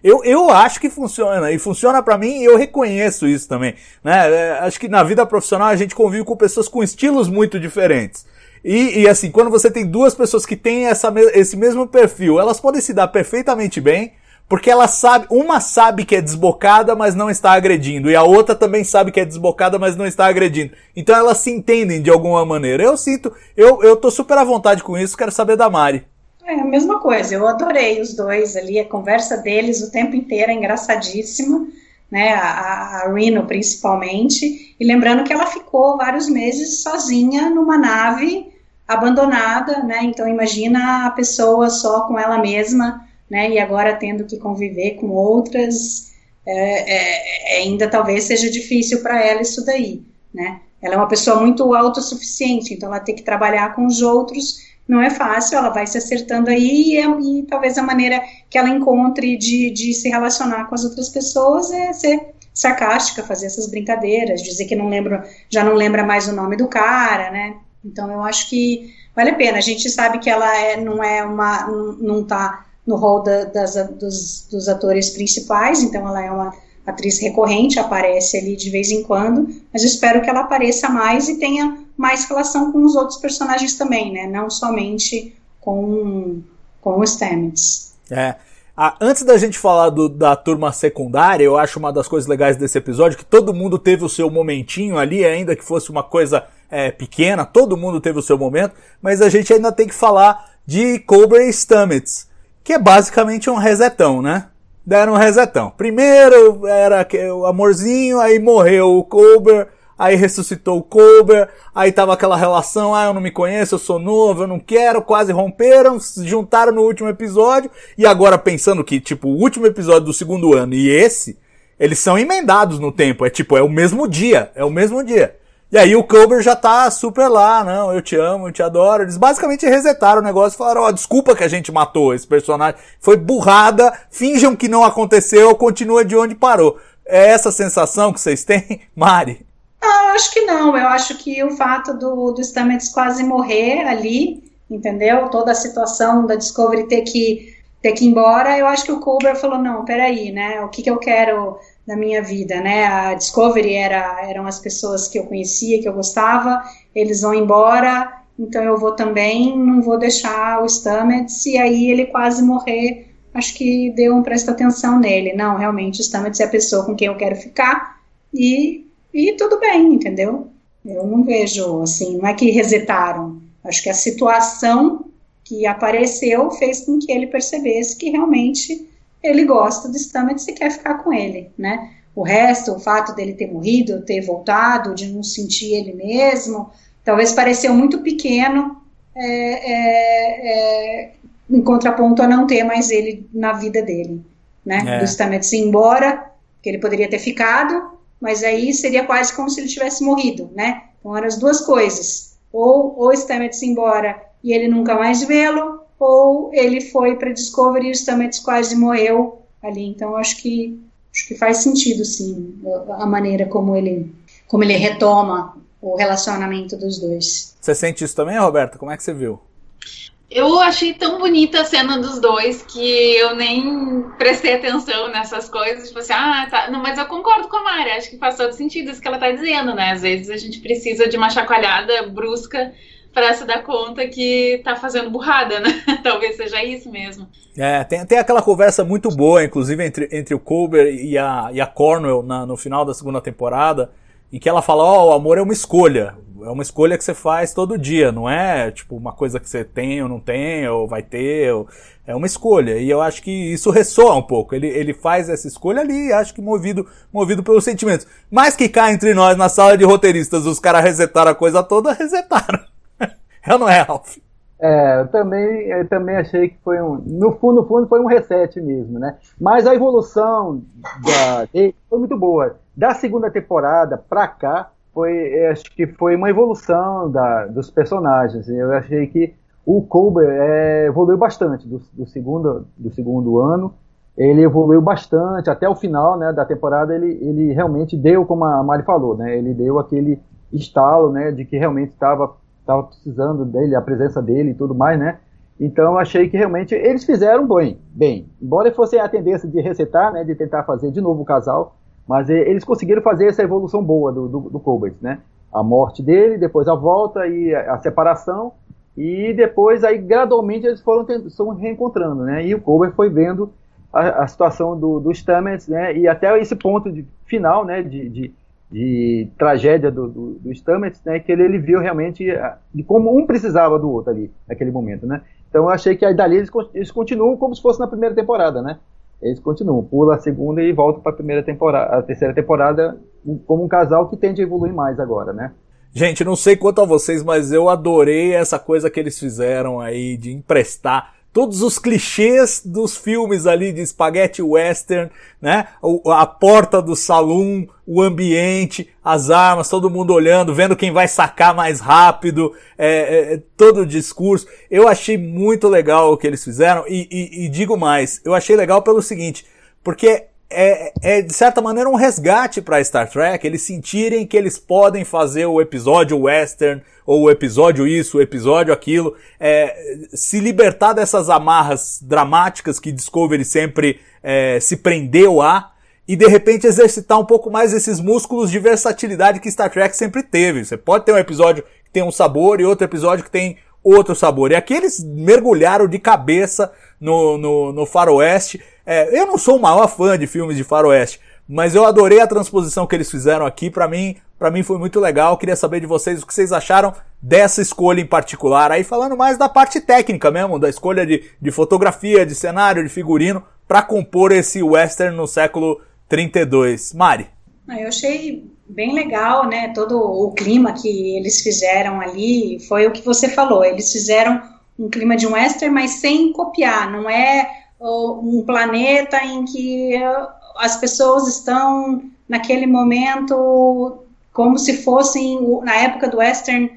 Eu, eu acho que funciona e funciona pra mim e eu reconheço isso também. Né? É, Acho que na vida profissional a gente convive com pessoas com estilos muito diferentes. E, e, assim, quando você tem duas pessoas que têm essa, esse mesmo perfil, elas podem se dar perfeitamente bem, porque ela sabe, uma sabe que é desbocada, mas não está agredindo, e a outra também sabe que é desbocada, mas não está agredindo. Então elas se entendem de alguma maneira. Eu sinto, eu, eu tô super à vontade com isso, quero saber da Mari. É a mesma coisa, eu adorei os dois ali, a conversa deles o tempo inteiro é engraçadíssima, né, a, a Reno principalmente, e lembrando que ela ficou vários meses sozinha numa nave abandonada, né, então imagina a pessoa só com ela mesma, né, e agora tendo que conviver com outras, é, é, ainda talvez seja difícil para ela isso daí, né, ela é uma pessoa muito autossuficiente, então ela tem que trabalhar com os outros, não é fácil, ela vai se acertando aí e, é- e talvez a maneira que ela encontre de, de se relacionar com as outras pessoas é ser sarcástica, fazer essas brincadeiras, dizer que não lembra, já não lembra mais o nome do cara, né? Então eu acho que vale a pena. A gente sabe que ela é, não é uma, não, não tá no rol da- das, dos, dos atores principais, então ela é uma atriz recorrente, aparece ali de vez em quando, mas eu espero que ela apareça mais e tenha mais relação com os outros personagens também, né? Não somente com, com os Stamets. É. Ah, antes da gente falar do- da turma secundária, eu acho uma das coisas legais desse episódio que todo mundo teve o seu momentinho ali, ainda que fosse uma coisa é, pequena, todo mundo teve o seu momento, mas a gente ainda tem que falar de Cobra e Stamets, que é basicamente um resetão, né? Deram um resetão. Primeiro era o amorzinho, aí morreu o Cobra, aí ressuscitou o Cobra, aí tava aquela relação, ah, eu não me conheço, eu sou novo, eu não quero, quase romperam, se juntaram no último episódio, e agora pensando que, tipo, o último episódio do segundo ano e esse, eles são emendados no tempo, é tipo, é o mesmo dia, é o mesmo dia. E aí o Cobra já tá super lá, não, eu te amo, eu te adoro. Eles basicamente resetaram o negócio e falaram, ó, desculpa que a gente matou esse personagem, foi burrada, finjam que não aconteceu, continua de onde parou. É essa sensação que vocês têm, Mari? Ah, eu acho que não. Eu acho que o fato do, do Stamets quase morrer ali, entendeu? Toda a situação da Discovery ter que, ter que ir embora, eu acho que o Cobra falou, não, peraí, né? O que, que eu quero na minha vida, né? A Discovery era, eram as pessoas que eu conhecia, que eu gostava, eles vão embora, então eu vou também, não vou deixar o Stamets, e aí ele quase morrer, acho que deu um presta atenção nele. Não, realmente, o Stamets é a pessoa com quem eu quero ficar, e e tudo bem, entendeu? Eu não vejo assim, não é que resetaram. Acho que a situação que apareceu fez com que ele percebesse que realmente ele gosta do Stamets e quer ficar com ele, né? O resto, o fato dele ter morrido, ter voltado, de não sentir ele mesmo, talvez pareceu muito pequeno é, é, é, em contraponto a não ter mais ele na vida dele, né? É. Do Stamets ir embora, que ele poderia ter ficado, mas aí seria quase como se ele tivesse morrido, né? Então eram as duas coisas. Ou o Stamets ir embora e ele nunca mais vê-lo, ou ele foi para Discovery e o Stamets quase morreu ali. Então acho que acho que faz sentido sim a a maneira como ele como ele retoma o relacionamento dos dois. Você sente isso também, Roberta? Como é que você viu? Eu achei tão bonita a cena dos dois que eu nem prestei atenção nessas coisas. Tipo assim, ah, tá. Não, mas eu concordo com a Mari, acho que faz todo sentido isso que ela tá dizendo, né? Às vezes a gente precisa de uma chacoalhada brusca para se dar conta que tá fazendo burrada, né? Talvez seja isso mesmo. É, tem, tem aquela conversa muito boa, inclusive, entre, entre o Colbert e a, e a Cornwell na- no final da segunda temporada, em que ela fala, ó, o amor é uma escolha. É uma escolha que você faz todo dia, não é tipo uma coisa que você tem ou não tem, ou vai ter, ou... é uma escolha. E eu acho que isso ressoa um pouco. Ele, ele faz essa escolha ali, acho que movido, movido pelos sentimentos. Mas que cá entre nós, na sala de roteiristas, os caras resetaram a coisa toda, resetaram. É ou não é, Ralph? É, eu também, eu também achei que foi um. No fundo, no fundo, foi um reset mesmo, né? Mas a evolução da, foi muito boa. Da segunda temporada pra cá, foi, acho que foi uma evolução da, dos personagens. Eu achei que o Colbert é, evoluiu bastante do, do, segundo, do segundo ano. Ele evoluiu bastante até o final né, da temporada. Ele, ele realmente deu, como a Mari falou, né? Ele deu aquele estalo, né, de que realmente estava estava precisando dele, a presença dele e tudo mais, né? Então achei que realmente eles fizeram bem, bem. Embora fosse a tendência de resetar, né, de tentar fazer de novo o casal, mas eles conseguiram fazer essa evolução boa do, do, do Colbert, né? A morte dele, depois a volta e a, separação, e depois aí gradualmente eles foram se reencontrando, né? E o Colbert foi vendo a, a situação do, do Stamets, né? E até esse ponto de, final, né? de, de de tragédia do, do, do Stamets, né, que ele, ele viu realmente ah, de como um precisava do outro ali, naquele momento, né. Então eu achei que aí dali eles, eles continuam como se fosse na primeira temporada, né. Eles continuam, pula a segunda e volta para a primeira temporada, a terceira temporada como um casal que tende a evoluir mais agora, né. Gente, não sei quanto a vocês, mas eu adorei essa coisa que eles fizeram aí de emprestar todos os clichês dos filmes ali de espaguete western, né? A porta do salão, o ambiente, as armas, todo mundo olhando, vendo quem vai sacar mais rápido, é, é, é, todo o discurso. Eu achei muito legal o que eles fizeram e, e, e digo mais, eu achei legal pelo seguinte, porque é, é, de certa maneira um resgate para Star Trek, eles sentirem que eles podem fazer o episódio western, ou o episódio isso, o episódio aquilo, é, se libertar dessas amarras dramáticas que Discovery sempre é, se prendeu a, e de repente exercitar um pouco mais esses músculos de versatilidade que Star Trek sempre teve. Você pode ter um episódio que tem um sabor e outro episódio que tem outro sabor. E aqui eles mergulharam de cabeça no, no, no faroeste, é, eu não sou o maior fã de filmes de faroeste, mas eu adorei a transposição que eles fizeram aqui. Para mim, para mim foi muito legal. Queria saber de vocês o que vocês acharam dessa escolha em particular. Aí falando mais da parte técnica mesmo, da escolha de, de fotografia, de cenário, de figurino para compor esse western no século 32. Mari. Ah, eu achei bem legal, né? Todo o clima que eles fizeram ali foi o que você falou. Eles fizeram um clima de um western, mas sem copiar. Não é um planeta em que as pessoas estão naquele momento como se fossem na época do western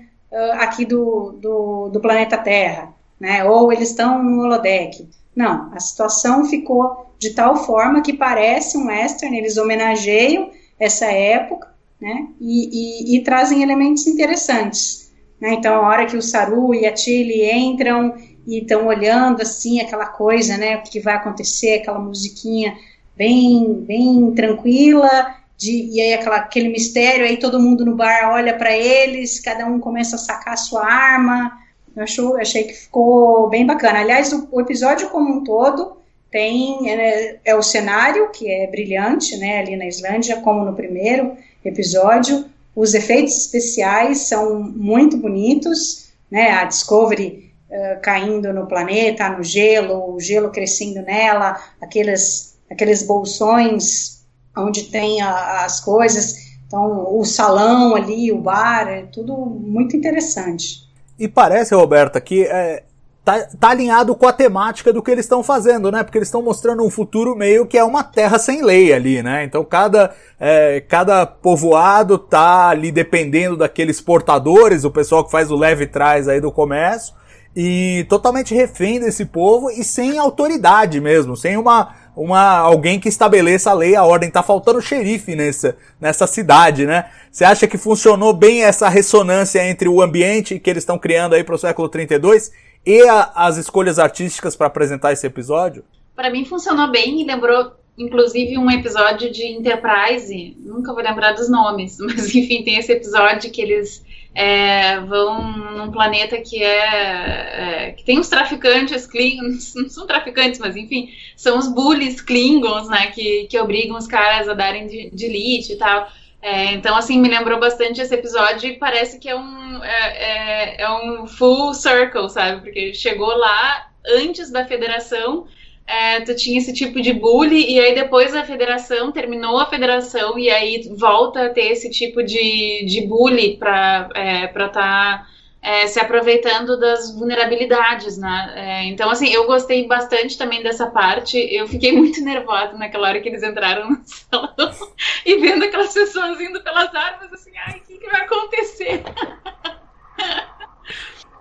aqui do, do, do planeta Terra, né? Ou eles estão no holodeck. Não, a situação ficou de tal forma que parece um western, eles homenageiam essa época, né? E, e, e trazem elementos interessantes. Né? Então, a hora que o Saru e a Tilly entram e estão olhando assim aquela coisa, né, o que vai acontecer, aquela musiquinha bem bem tranquila, de, e aí aquela, aquele mistério, aí todo mundo no bar olha para eles, cada um começa a sacar a sua arma. Eu acho, achei que ficou bem bacana. Aliás, o, o episódio como um todo tem é, é, o cenário que é brilhante, né, ali na Islândia, como no primeiro episódio. Os efeitos especiais são muito bonitos, né? A Discovery uh, caindo no planeta, no gelo, o gelo crescendo nela, aqueles, aqueles bolsões onde tem a, as coisas, então o salão ali, o bar, é tudo muito interessante. E parece, Roberta, que é, tá, tá alinhado com a temática do que eles estão fazendo, né? Porque eles estão mostrando um futuro meio que é uma terra sem lei ali, né? Então cada, é, cada povoado tá ali dependendo daqueles portadores, o pessoal que faz o leve trás aí do comércio, e totalmente refém desse povo e sem autoridade mesmo, sem uma, uma alguém que estabeleça a lei, a ordem. Tá faltando xerife nessa, nessa cidade, né? Você acha que funcionou bem essa ressonância entre o ambiente que eles estão criando aí para o século 32 e a, as escolhas artísticas para apresentar esse episódio? Para mim funcionou bem e lembrou inclusive um episódio de Enterprise, nunca vou lembrar dos nomes, mas enfim, tem esse episódio que eles é, vão num planeta que é, é, que tem os traficantes Klingons, não são traficantes, mas enfim, são os bullies Klingons, né, que, que obrigam os caras a darem de, de e tal. É, então, assim, me lembrou bastante esse episódio e parece que é um, é, é, é um full circle, sabe? Porque chegou lá antes da federação é, tu tinha esse tipo de bullying, e aí depois a federação, terminou a federação, e aí volta a ter esse tipo de, de bullying pra é, estar tá, é, se aproveitando das vulnerabilidades, né? É, então, assim, eu gostei bastante também dessa parte. Eu fiquei muito nervosa naquela hora que eles entraram no salão e vendo aquelas pessoas indo pelas armas, assim, ai, o que, que vai acontecer?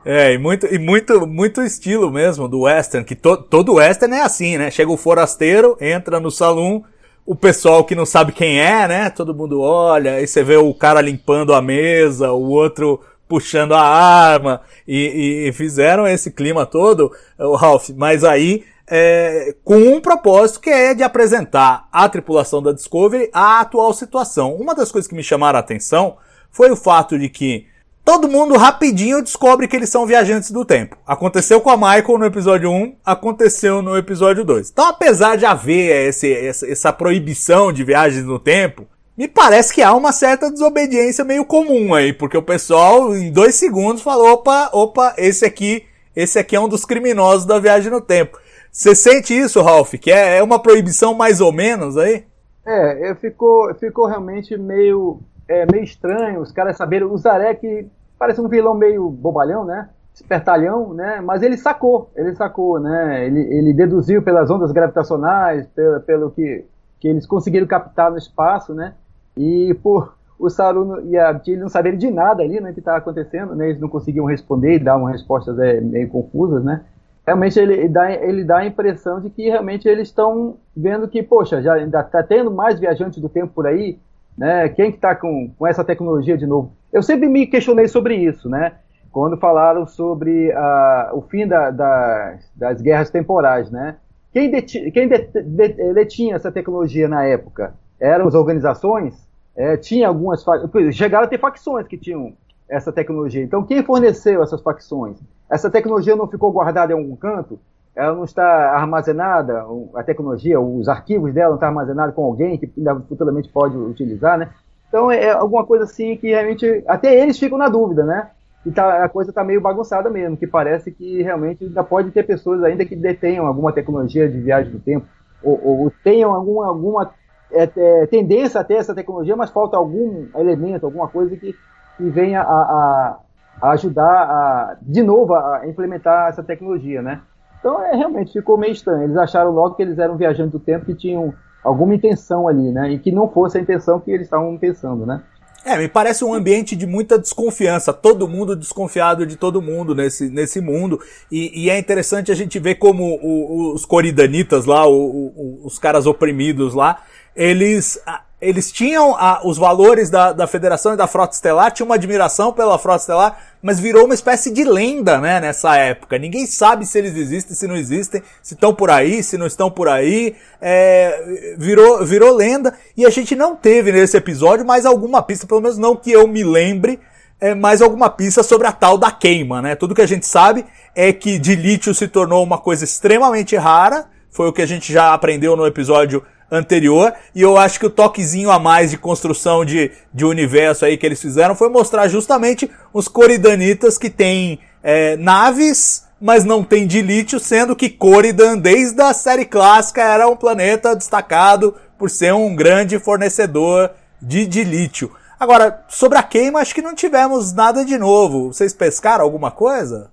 É, e muito, e muito, muito estilo mesmo do western, que to, todo western é assim, né? Chega o forasteiro, entra no salão, o pessoal que não sabe quem é, né? Todo mundo olha, aí você vê o cara limpando a mesa, o outro puxando a arma, e, e fizeram esse clima todo, o Ralph, mas aí é, com um propósito que é de apresentar à tripulação da Discovery a atual situação. Uma das coisas que me chamaram a atenção foi o fato de que todo mundo rapidinho descobre que eles são viajantes do tempo. Aconteceu com a Michael no episódio 1, aconteceu no episódio 2. Então, apesar de haver esse, essa, essa proibição de viagens no tempo, me parece que há uma certa desobediência meio comum aí, porque o pessoal em dois segundos falou, opa, opa, esse aqui, esse aqui é um dos criminosos da viagem no tempo. Você sente isso, Ralph? Que é, é uma proibição mais ou menos aí? É, ficou, ficou realmente meio, é, meio estranho os caras saberem. O Zarek parece um vilão meio bobalhão, né? Espertalhão, né? Mas ele sacou, ele sacou, né? Ele, ele deduziu pelas ondas gravitacionais, pelo, pelo que, que eles conseguiram captar no espaço, né? E por o Saru e a Tilly não saberem de nada ali, né? Que estava acontecendo, né? Eles não conseguiam responder e davam respostas é, meio confusas, né? Realmente ele dá, ele dá a impressão de que realmente eles estão vendo que, poxa, já ainda está tendo mais viajantes do tempo por aí, né? Quem que está com, com essa tecnologia de novo? Eu sempre me questionei sobre isso, né? Quando falaram sobre uh, o fim da, da, das guerras temporais, né? Quem, quem det, det, detinha essa tecnologia na época? Eram as organizações? É, tinha algumas chegaram a ter facções que tinham essa tecnologia. Então, quem forneceu essas facções? Essa tecnologia não ficou guardada em algum canto? Ela não está armazenada? A tecnologia, os arquivos dela não estão armazenados com alguém que futuramente pode utilizar, né? Então é alguma coisa assim que realmente até eles ficam na dúvida, né? E tá, a coisa está meio bagunçada mesmo, que parece que realmente ainda pode ter pessoas ainda que detenham alguma tecnologia de viagem do tempo ou, ou tenham alguma, alguma é, é, tendência a ter essa tecnologia, mas falta algum elemento, alguma coisa que, que venha a, a, ajudar a, de novo a implementar essa tecnologia, né? Então é, realmente ficou meio estranho. Eles acharam logo que eles eram viajantes do tempo que tinham alguma intenção ali, né? E que não fosse a intenção que eles estavam pensando, né? É, me parece um ambiente de muita desconfiança, todo mundo desconfiado de todo mundo nesse, nesse mundo. E, e é interessante a gente ver como o, os coridanitas lá, o, o, os caras oprimidos lá, eles eles tinham a, os valores da, da Federação e da Frota Estelar, tinham uma admiração pela Frota Estelar, mas virou uma espécie de lenda, né, nessa época. Ninguém sabe se eles existem, se não existem, se estão por aí, se não estão por aí. É, virou, virou lenda e a gente não teve nesse episódio mais alguma pista, pelo menos não que eu me lembre, é, mais alguma pista sobre a tal da queima, né? Tudo que a gente sabe é que de lítio se tornou uma coisa extremamente rara, foi o que a gente já aprendeu no episódio anterior. E eu acho que o toquezinho a mais de construção de, de universo aí que eles fizeram foi mostrar justamente os Coridanitas que têm é, naves, mas não tem de lítio, sendo que Coridan, desde a série clássica, era um planeta destacado por ser um grande fornecedor de, de lítio. Agora, sobre a queima, acho que não tivemos nada de novo. Vocês pescaram alguma coisa?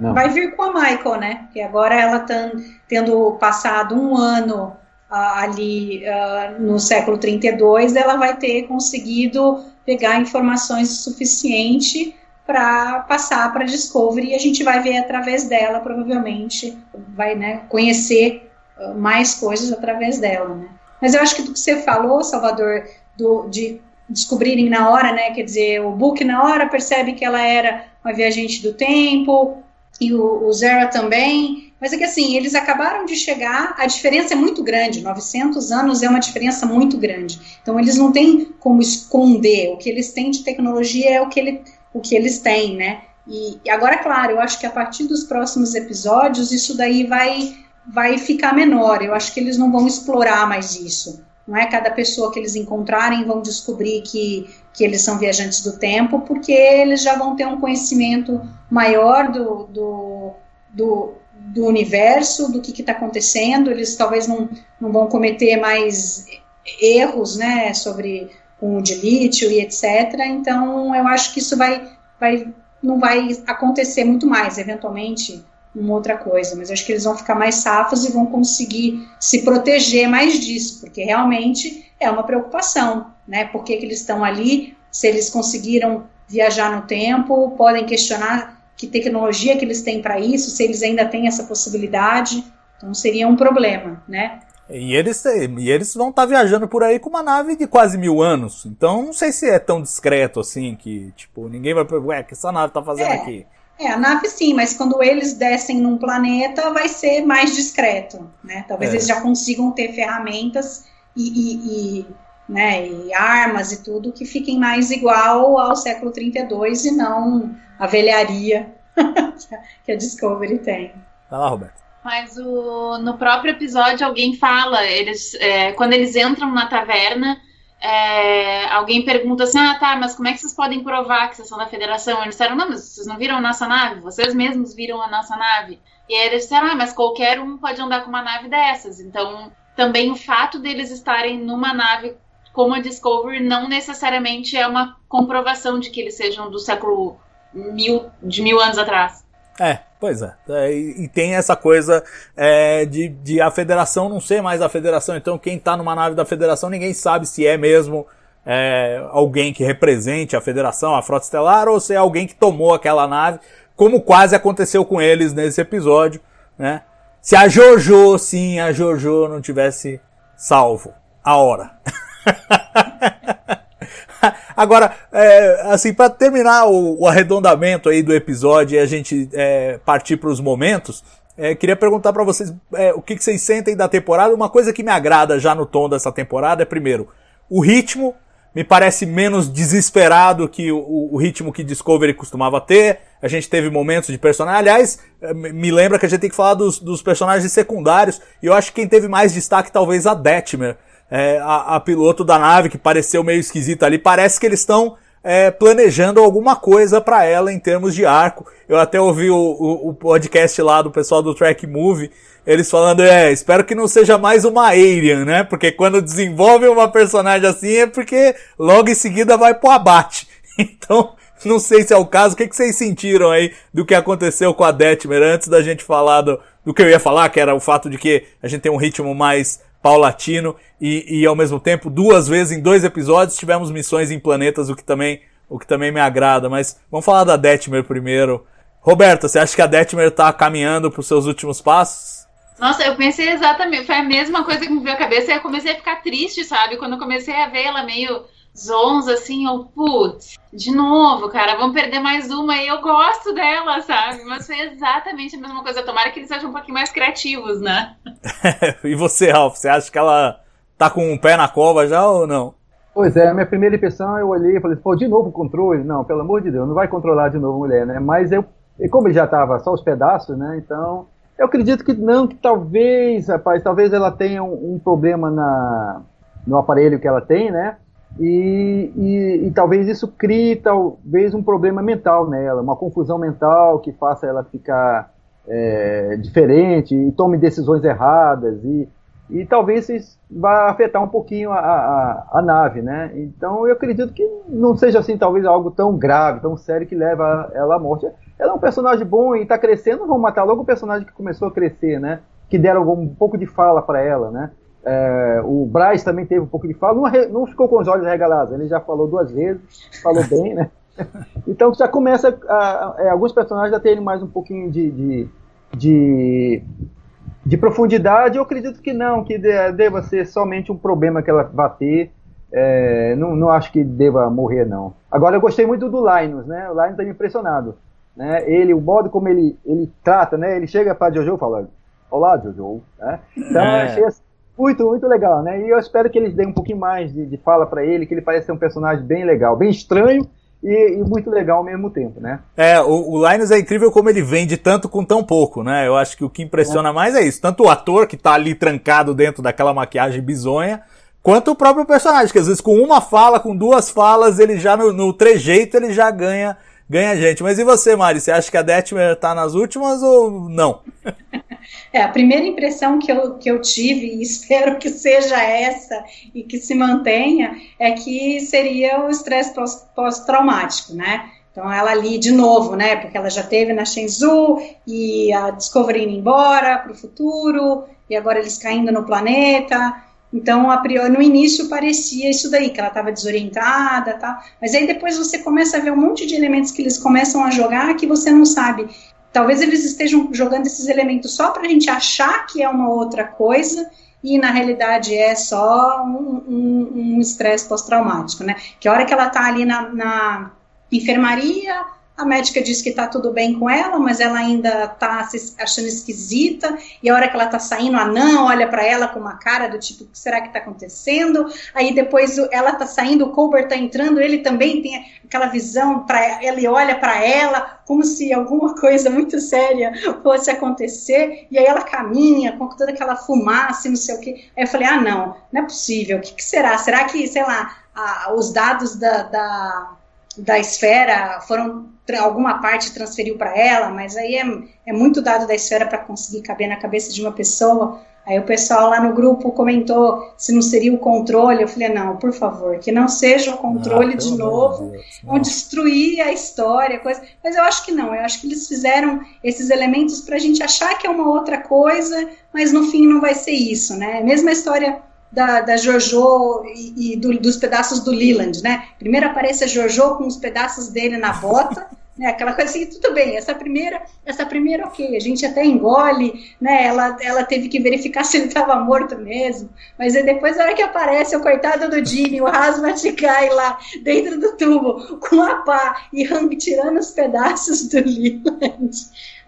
Não. Vai vir com a Michael, né? Que agora ela tá tendo passado um ano ali uh, no século 32, ela vai ter conseguido pegar informações suficiente para passar para Discovery e a gente vai ver através dela, provavelmente, vai né, conhecer uh, mais coisas através dela. Né? Mas eu acho que do que você falou, Salvador, do, de descobrirem na hora, né, quer dizer, o Book na hora percebe que ela era uma viajante do tempo, e o, o Zera também, mas é que assim, eles acabaram de chegar, a diferença é muito grande, 900 anos é uma diferença muito grande. Então eles não têm como esconder, o que eles têm de tecnologia é o que, ele, o que eles têm, né? E, e agora, claro, eu acho que a partir dos próximos episódios isso daí vai, vai ficar menor. Eu acho que eles não vão explorar mais isso. Não é cada pessoa que eles encontrarem vão descobrir que, que eles são viajantes do tempo, porque eles já vão ter um conhecimento maior do, do, do do universo, do que está acontecendo, eles talvez não, não vão cometer mais erros, né, sobre o de e etc. Então, eu acho que isso vai, vai não vai acontecer muito mais, eventualmente uma outra coisa, mas acho que eles vão ficar mais safos e vão conseguir se proteger mais disso, porque realmente é uma preocupação, né? Por que, que eles estão ali? Se eles conseguiram viajar no tempo, podem questionar que tecnologia que eles têm para isso, se eles ainda têm essa possibilidade, então seria um problema, né? E eles, e eles vão estar tá viajando por aí com uma nave de quase mil anos. Então não sei se é tão discreto assim que, tipo, ninguém vai perguntar, ué, o que essa nave tá fazendo é, aqui? É, a nave sim, mas quando eles descem num planeta vai ser mais discreto, né? Talvez É. eles já consigam ter ferramentas e, e- e, né, e armas e tudo que fiquem mais igual ao século 32 e não a velharia que a- Discovery tem. Vai lá, Roberto. Mas o, no próprio episódio alguém fala, eles, é, quando eles entram na taverna, é, alguém pergunta assim, ah tá, mas como é que vocês podem provar que vocês são da federação? Eles disseram, não, mas vocês não viram a nossa nave, vocês mesmos viram a nossa nave. E aí eles disseram, ah, mas qualquer um pode andar com uma nave dessas. Então, também o fato deles estarem numa nave como a Discovery não necessariamente é uma comprovação de que eles sejam do século mil, de mil anos atrás. É, pois é. É, e, e tem essa coisa é, de, de a federação não ser mais a federação. Então, quem tá numa nave da federação, ninguém sabe se é mesmo é, alguém que represente a federação, a frota estelar, ou se é alguém que tomou aquela nave, como quase aconteceu com eles nesse episódio, né? Se a Jojo, sim, a Jojo não tivesse salvo a hora. Agora, é, assim, para terminar o, o arredondamento aí do episódio e a gente é, partir para os momentos, é, queria perguntar para vocês é, o que, que vocês sentem da temporada. Uma coisa que me agrada já no tom dessa temporada é, primeiro, o ritmo me parece menos desesperado que o, o ritmo que Discovery costumava ter. A gente teve momentos de personagem. Aliás, me me lembra que a gente tem que falar dos, dos personagens secundários. E eu acho que quem teve mais destaque talvez a Detmer. É, a, a piloto da nave que pareceu meio esquisita ali. Parece que eles estão é, planejando alguma coisa para ela em termos de arco. Eu até ouvi o, o, o podcast lá do pessoal do Track Movie, eles falando, é, espero que não seja mais uma Arian, né? Porque quando desenvolve uma personagem assim é porque logo em seguida vai pro abate. Então, não sei se é o caso. O que, que vocês sentiram aí do que aconteceu com a Detmer antes da gente falar do, do que eu ia falar, que era o fato de que a gente tem um ritmo mais paulatino e, e ao mesmo tempo duas vezes em dois episódios tivemos missões em planetas, o que também o que também me agrada. Mas vamos falar da Detmer primeiro. Roberta, você acha que a Detmer tá caminhando para os seus últimos passos? Nossa, eu pensei exatamente, foi a mesma coisa que me veio à cabeça eu comecei a ficar triste, sabe? Quando eu comecei a ver ela meio zonza, assim, eu, putz, de novo, cara, vamos perder mais uma e eu gosto dela, sabe? Mas foi exatamente a mesma coisa. Tomara que eles sejam um pouquinho mais criativos, né? e você, Ralph, você acha que ela tá com um pé na cova já ou não? Pois é, a minha primeira impressão, eu olhei e falei, pô, de novo o controle? Não, pelo amor de Deus, não vai controlar de novo a mulher, né? Mas eu, e como ele já tava só os pedaços, né? Então, eu acredito que não, que talvez, rapaz, talvez ela tenha um, um problema na, no aparelho que ela tem, né? E, e, e talvez isso crie talvez um problema mental nela, uma confusão mental que faça ela ficar é, diferente e tome decisões erradas e, e talvez isso vá afetar um pouquinho a, a, a nave, né? Então eu acredito que não seja assim talvez algo tão grave, tão sério que leva ela à morte. Ela é um personagem bom e está crescendo, vão matar logo o personagem que começou a crescer, né? Que deram um pouco de fala para ela, né? É, o Bryce também teve um pouco de fala, não, não ficou com os olhos regalados, ele já falou duas vezes, falou bem, né? Então já começa a- a- é, alguns personagens a terem mais um pouquinho de, de, de, de profundidade. Eu acredito que não, que de- deva ser somente um problema que ela vai ter. É, não, não acho que deva morrer, não. Agora eu gostei muito do Linus, né? O Linus tá me impressionado. Né? Ele, o modo como ele, ele trata, né? Ele chega para Jojo e fala: Olá, Jojo. Né? Então É. eu achei assim, muito, muito legal, né? E eu espero que eles deem um pouquinho mais de, de fala para ele, que ele parece ser um personagem bem legal, bem estranho e, e muito legal ao mesmo tempo, né? É, o, o Linus é incrível como ele vende tanto com tão pouco, né? Eu acho que o que impressiona mais é isso. Tanto o ator que tá ali trancado dentro daquela maquiagem bizonha, quanto o próprio personagem, que às vezes com uma fala, com duas falas, ele já no, no trejeito ele já ganha ganha gente. Mas e você, Mari? Você acha que a Detmer tá nas últimas ou não? É, a primeira impressão que eu, que eu tive, e espero que seja essa e que se mantenha, é que seria o estresse pós- pós-traumático, né? Então ela ali de novo, né? Porque ela já teve na Shenzhou e a Discovery indo embora para o futuro e agora eles caindo no planeta. Então, a priori, no início parecia isso daí, que ela estava desorientada, tá? Mas aí depois você começa a ver um monte de elementos que eles começam a jogar que você não sabe. Talvez eles estejam jogando esses elementos só para a gente achar que é uma outra coisa e na realidade é só um estresse um, um pós-traumático, né? Que a hora que ela está ali na, na enfermaria, a médica diz que está tudo bem com ela, mas ela ainda está se achando esquisita. E a hora que ela está saindo, a Nan olha para ela com uma cara do tipo: o que será que está acontecendo? Aí depois ela está saindo, o Colbert está entrando, ele também tem aquela visão, para ele olha para ela como se alguma coisa muito séria fosse acontecer. E aí ela caminha com toda aquela fumaça e não sei o que. Aí eu falei: ah, não, não é possível. O que, que será? Será que, sei lá, a, os dados da, da da esfera foram alguma parte transferiu para ela, mas aí é, é muito dado da esfera para conseguir caber na cabeça de uma pessoa. Aí o pessoal lá no grupo comentou se não seria o controle. Eu falei, não, por favor, que não seja o controle ah, de novo, Deus, vão destruir a história, coisa. Mas eu acho que não, eu acho que eles fizeram esses elementos para a gente achar que é uma outra coisa, mas no fim não vai ser isso, né? Mesma história da, da Jojo e, e do, dos pedaços do Leland, né? Primeiro aparece a Jojo com os pedaços dele na bota, né? Aquela coisa assim, tudo bem. Essa primeira, essa primeira, ok, a gente até engole, né? Ela, ela teve que verificar se ele estava morto mesmo. Mas aí depois, na hora que aparece o coitado do Jimmy, o Hazmat cai lá dentro do tubo com a pá e Hang tirando os pedaços do Leland.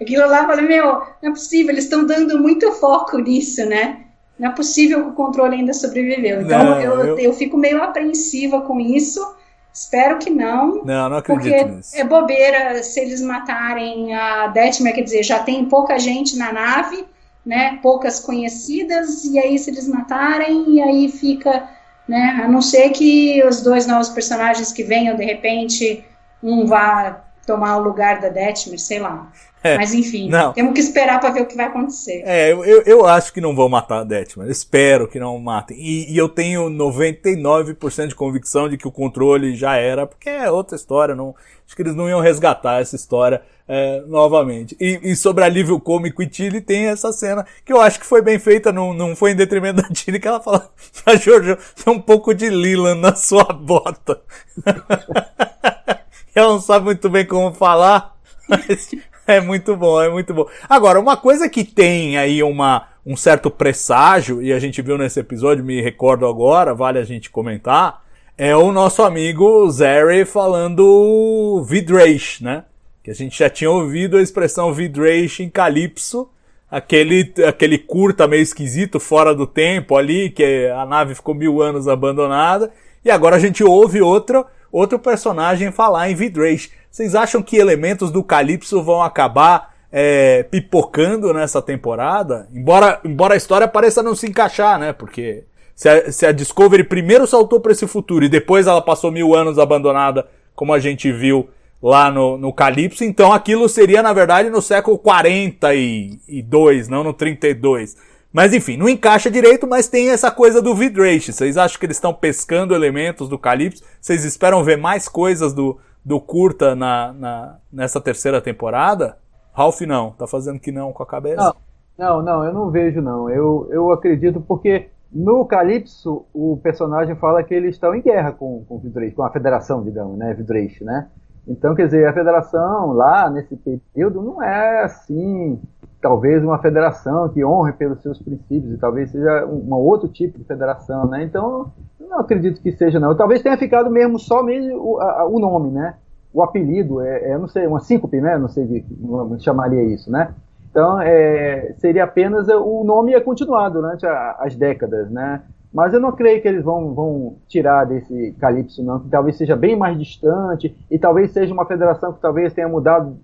Aquilo lá, eu falei, meu, não é possível, eles estão dando muito foco nisso, né? Não é possível que o controle ainda sobreviveu. Então não, eu, eu... eu fico meio apreensiva com isso. Espero que não. Não, não acredito porque nisso. É bobeira se eles matarem a Detmer, quer dizer, já tem pouca gente na nave, né? Poucas conhecidas, e aí se eles matarem, e aí fica, né? A não ser que os dois novos personagens que venham, de repente, um vá tomar o lugar da Detmer, sei lá. É, Mas enfim, não. temos que esperar para ver o que vai acontecer. É, eu, eu acho que não vão matar a Detmer. Espero que não matem. E, e, eu tenho 99% de convicção de que o controle já era, porque é outra história. Não, acho que eles não iam resgatar essa história é, novamente. E, e, sobre alívio cômico e Tilly tem essa cena que eu acho que foi bem feita, não, não foi em detrimento da Tilly, que ela fala pra Jojo, tem um pouco de Leland na sua bota. ela não sabe muito bem como falar, mas É muito bom, é muito bom. Agora, uma coisa que tem aí uma, um certo presságio, e a gente viu nesse episódio, me recordo agora, vale a gente comentar, é o nosso amigo Zeri falando Vidrash, né? Que a gente já tinha ouvido a expressão Vidrash em Calypso, aquele, aquele curta meio esquisito, fora do tempo ali, que a nave ficou mil anos abandonada, e agora a gente ouve outro, outro personagem falar em Vidrash. Vocês acham que elementos do Calypso vão acabar é, pipocando nessa temporada? Embora, embora a história pareça não se encaixar, né? Porque se a, se a Discovery primeiro saltou para esse futuro e depois ela passou mil anos abandonada, como a gente viu lá no, no Calypso, então aquilo seria, na verdade, no século 42, não no 32. Mas enfim, não encaixa direito, mas tem essa coisa do Vidrace. Vocês acham que eles estão pescando elementos do Calypso? Vocês esperam ver mais coisas do, do curta na, na, nessa terceira temporada? Ralph não, tá fazendo que não com a cabeça? Não, não, não eu não vejo não. Eu, eu acredito porque no Calypso o personagem fala que eles estão em guerra com, com com a federação, digamos, né, Vidrace, né? Então, quer dizer, a federação lá nesse período não é assim, talvez uma federação que honre pelos seus princípios, e talvez seja um, um outro tipo de federação, né? Então, não acredito que seja, não. Talvez tenha ficado mesmo só mesmo o, a, o nome, né? O apelido, é, é, não sei, uma síncope, né? Não sei como chamaria isso, né? Então, é, seria apenas o nome ia continuar durante a, as décadas, né? Mas eu não creio que eles vão, vão tirar desse Calypso, não, que talvez seja bem mais distante, e talvez seja uma federação que talvez tenha mudado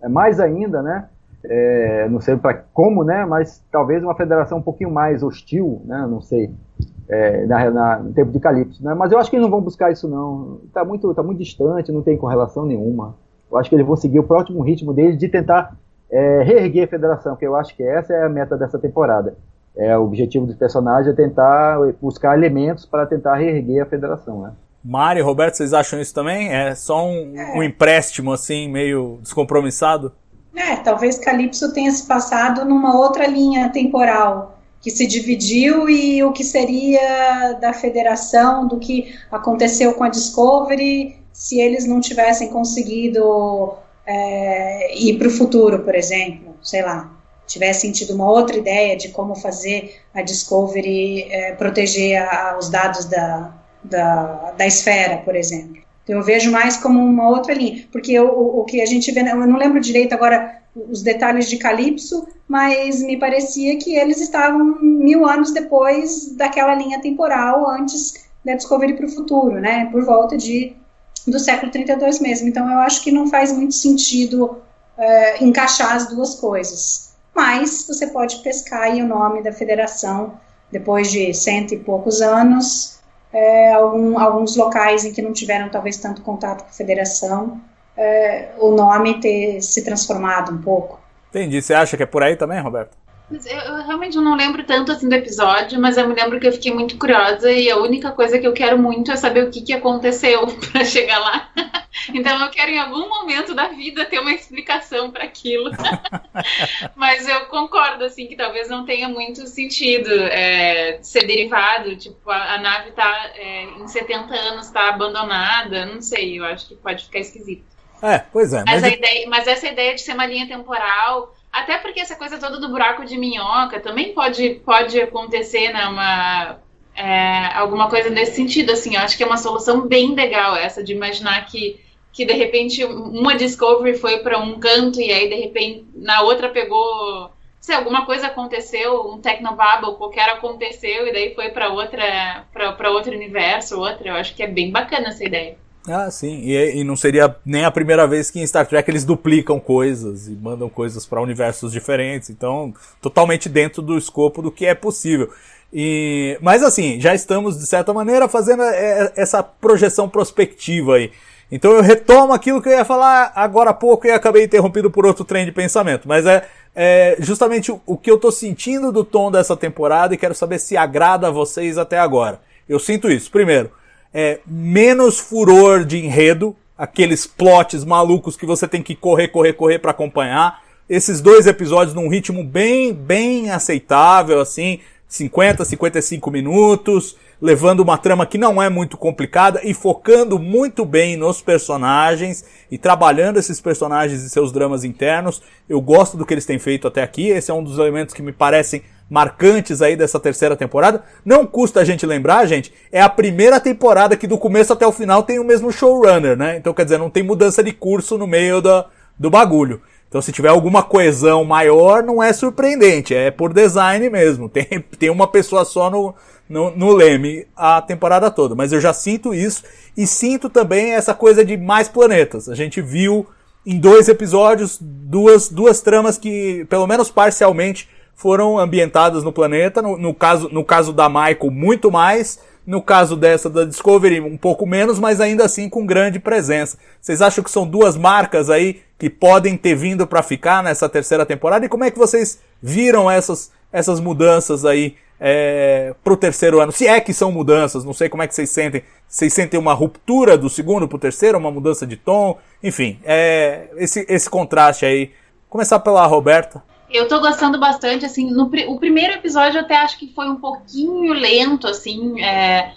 é, mais ainda, né? É, não sei para como, né? Mas talvez uma federação um pouquinho mais hostil, né? Não sei é, na, na, no tempo de Calypso, né? Mas eu acho que eles não vão buscar isso não. Está muito, tá muito distante, não tem correlação nenhuma. Eu acho que eles vão seguir o próximo ritmo deles de tentar é, reerguer a federação, que eu acho que essa é a meta dessa temporada. É, o objetivo dos personagens é tentar buscar elementos para tentar reerguer a federação, né? Mari, Roberto, vocês acham isso também? É só um, um empréstimo, assim, meio descompromissado? É, talvez Calypso tenha se passado numa outra linha temporal, que se dividiu e o que seria da federação, do que aconteceu com a Discovery, se eles não tivessem conseguido é, ir para o futuro, por exemplo, sei lá, tivessem tido uma outra ideia de como fazer a Discovery é, proteger a, os dados da, da, da esfera, por exemplo. Então, eu vejo mais como uma outra linha, porque o, o que a gente vê, eu não lembro direito agora os detalhes de Calypso, mas me parecia que eles estavam mil anos depois daquela linha temporal, antes da Discovery para o futuro, né, por volta de do século 32 mesmo. Então, eu acho que não faz muito sentido é, encaixar as duas coisas. Mas você pode pescar aí o nome da federação depois de cento e poucos anos é, algum, alguns locais em que não tiveram talvez tanto contato com a federação, é, o nome ter se transformado um pouco. Entendi. Você acha que é por aí também, Roberto? Eu, eu, realmente não lembro tanto assim do episódio, mas eu me lembro que eu fiquei muito curiosa e a única coisa que eu quero muito é saber o que, que aconteceu para chegar lá. então eu quero em algum momento da vida ter uma explicação para aquilo. mas eu concordo assim que talvez não tenha muito sentido é, ser derivado, tipo a, a nave tá é, em 70 anos está abandonada, não sei, eu acho que pode ficar esquisito. É, pois é. Mas, mas... Ideia, mas essa ideia de ser uma linha temporal até porque essa coisa toda do buraco de minhoca também pode, pode acontecer, né? Uma, é, alguma coisa nesse sentido, assim. Eu acho que é uma solução bem legal essa de imaginar que, que de repente uma Discovery foi para um canto e aí de repente na outra pegou se alguma coisa aconteceu, um Tecnobabble qualquer aconteceu e daí foi para outra para outro universo, outra. Eu acho que é bem bacana essa ideia. Ah, sim. E, e, não seria nem a primeira vez que em Star Trek eles duplicam coisas e mandam coisas para universos diferentes. Então, totalmente dentro do escopo do que é possível. E, mas assim, já estamos de certa maneira fazendo é, é, essa projeção prospectiva aí. Então eu retomo aquilo que eu ia falar agora há pouco e acabei interrompido por outro trem de pensamento. Mas é, é justamente o, o que eu estou sentindo do tom dessa temporada e quero saber se agrada a vocês até agora. Eu sinto isso. Primeiro, é, menos furor de enredo, aqueles plots malucos que você tem que correr, correr, correr para acompanhar. Esses dois episódios num ritmo bem, bem aceitável, assim, 50, 55 minutos, levando uma trama que não é muito complicada e focando muito bem nos personagens e trabalhando esses personagens e seus dramas internos. Eu gosto do que eles têm feito até aqui, esse é um dos elementos que me parecem marcantes aí dessa terceira temporada. Não custa a gente lembrar, gente, é a primeira temporada que do começo até o final tem o mesmo showrunner, né? Então quer dizer, não tem mudança de curso no meio do, do bagulho. Então se tiver alguma coesão maior, não é surpreendente, é por design mesmo. Tem, tem uma pessoa só no, no, no leme a temporada toda. Mas eu já sinto isso e sinto também essa coisa de mais planetas. A gente viu em dois episódios duas, duas tramas que, pelo menos parcialmente, foram ambientadas no planeta. No, no, caso, no caso da Michael, muito mais. No caso dessa da Discovery, um pouco menos, mas ainda assim com grande presença. Vocês acham que são duas marcas aí que podem ter vindo para ficar nessa terceira temporada? E como é que vocês viram essas, essas mudanças aí é, pro terceiro ano? Se é que são mudanças, não sei como é que vocês sentem. Vocês sentem uma ruptura do segundo pro terceiro, uma mudança de tom? Enfim, é, esse, esse contraste aí. Começar pela Roberta. Eu tô gostando bastante, assim, no o primeiro episódio eu até acho que foi um pouquinho lento, assim, é,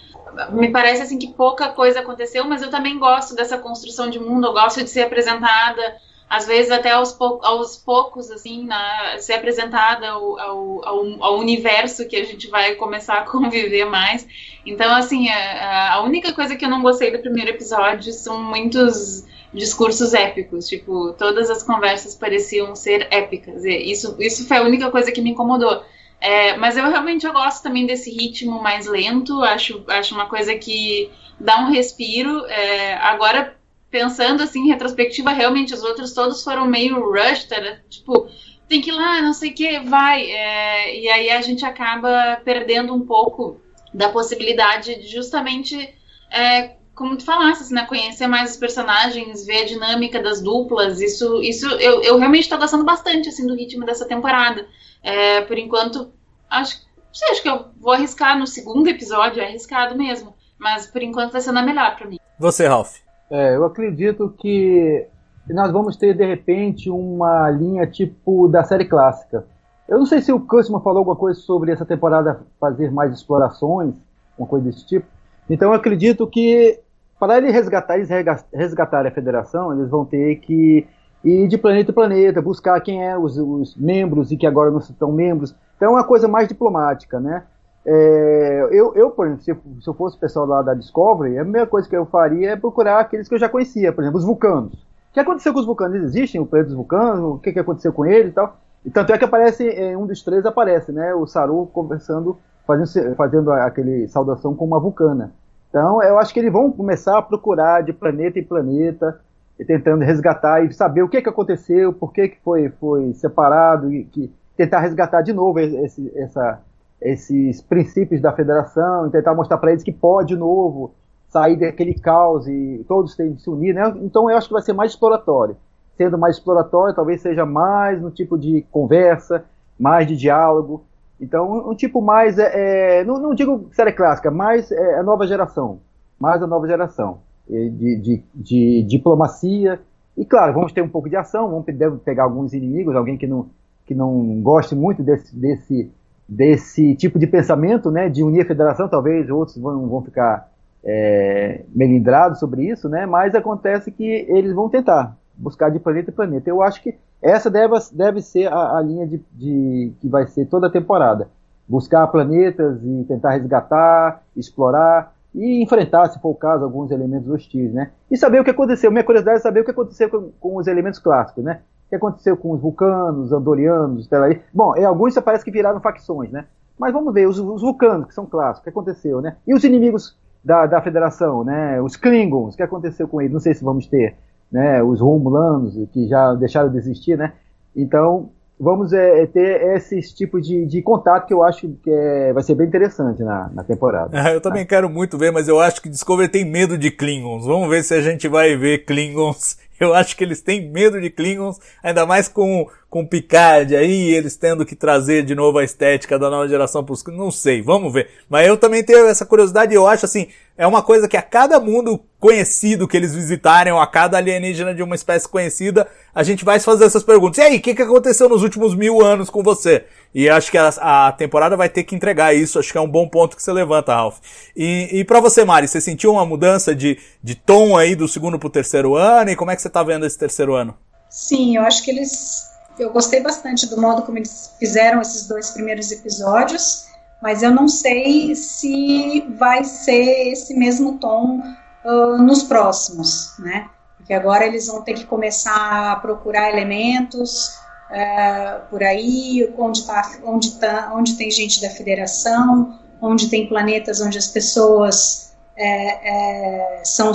me parece assim que pouca coisa aconteceu, mas eu também gosto dessa construção de mundo, eu gosto de ser apresentada, às vezes até aos, pou, aos poucos, assim, na, ser apresentada ao, ao, ao, ao, universo que a gente vai começar a conviver mais. Então, assim, a, a única coisa que eu não gostei do primeiro episódio são muitos discursos épicos, tipo, todas as conversas pareciam ser épicas. E isso, isso foi a única coisa que me incomodou. É, mas eu realmente eu gosto também desse ritmo mais lento, acho, acho uma coisa que dá um respiro. É, agora, pensando assim, em retrospectiva, realmente os outros todos foram meio rushed, era, tipo, tem que ir lá, não sei o que, vai. É, e aí a gente acaba perdendo um pouco da possibilidade de justamente é, como tu falaste, né, conhecer mais os personagens, ver a dinâmica das duplas, isso, isso eu, eu realmente estou gostando bastante, assim, do ritmo dessa temporada. É, por enquanto, acho, sei, acho que eu vou arriscar no segundo episódio, é arriscado mesmo. Mas por enquanto tá sendo a melhor pra mim. Você, Ralph? É, eu acredito que nós vamos ter, de repente, uma linha tipo da série clássica. Eu não sei se o Kussman falou alguma coisa sobre essa temporada fazer mais explorações, uma coisa desse tipo. Então eu acredito que para ele resgatar, eles resgatarem a federação, eles vão ter que ir de planeta em planeta, buscar quem é os, os membros e que agora não estão membros. Então é uma coisa mais diplomática, né? É, eu, eu, por exemplo, se, se, eu fosse o pessoal lá da Discovery, a primeira coisa que eu faria é procurar aqueles que eu já conhecia, por exemplo, os vulcanos. O que aconteceu com os vulcanos? Eles existem, o planeta dos vulcanos, o que, que aconteceu com eles e tal. E tanto é que aparece, em um dos três aparece, né? O Saru conversando, fazendo, fazendo aquele saudação com uma vulcana. Então, eu acho que eles vão começar a procurar de planeta em planeta, tentando resgatar e saber o que, que aconteceu, por que, que foi, foi separado, e que, tentar resgatar de novo esse, essa, esses princípios da federação, e tentar mostrar para eles que pode de novo sair daquele caos e todos têm de se unir, né? Então eu acho que vai ser mais exploratório. Sendo mais exploratório, talvez seja mais no tipo de conversa, mais de diálogo. Então, um tipo mais, é, é não, não, digo série clássica, mais é, a nova geração. Mais a nova geração. De, de, de, diplomacia. E claro, vamos ter um pouco de ação, vamos pegar alguns inimigos, alguém que não, que não goste muito desse, desse, desse tipo de pensamento, né, de unir a federação, talvez outros vão, vão ficar é, melindrados sobre isso, né? Mas acontece que eles vão tentar buscar de planeta em planeta. Eu acho que essa deve, deve ser a, a linha de, de, que vai ser toda a temporada. Buscar planetas e tentar resgatar, explorar e enfrentar, se for o caso, alguns elementos hostis, né? E saber o que aconteceu. Minha curiosidade é saber o que aconteceu com, com os elementos clássicos, né? O que aconteceu com os vulcanos, andorianos, Telari. Bom, em alguns parece que viraram facções, né? Mas vamos ver, os, os vulcanos, que são clássicos, o que aconteceu, né? E os inimigos da, da federação, né? Os Klingons, o que aconteceu com eles? Não sei se vamos ter, né? Os Romulanos, que já deixaram de existir, né? Então, vamos é, é ter esses tipos de, de contato que eu acho que é, vai ser bem interessante na, na temporada. É, eu também quero muito ver, mas eu acho que Discovery tem medo de Klingons. Vamos ver se a gente vai ver Klingons. Eu acho que eles têm medo de Klingons, ainda mais com com Picard aí, eles tendo que trazer de novo a estética da nova geração pros... Não sei, vamos ver. Mas eu também tenho essa curiosidade e eu acho assim, é uma coisa que a cada mundo conhecido que eles visitarem, ou a cada alienígena de uma espécie conhecida, a gente vai fazer essas perguntas. E aí, o que, que aconteceu nos últimos mil anos com você? E acho que a, a, temporada vai ter que entregar isso, acho que é um bom ponto que você levanta, Ralph. E, e para você, Mari, você sentiu uma mudança de, de tom aí do segundo pro terceiro ano? E como é que você tá vendo esse terceiro ano? Sim, eu acho que eles eu gostei bastante do modo como eles fizeram esses dois primeiros episódios, mas eu não sei se vai ser esse mesmo tom uh, nos próximos, né? Porque agora eles vão ter que começar a procurar elementos uh, por aí, onde, tá, onde, tá, onde tem gente da federação, onde tem planetas onde as pessoas é, é, são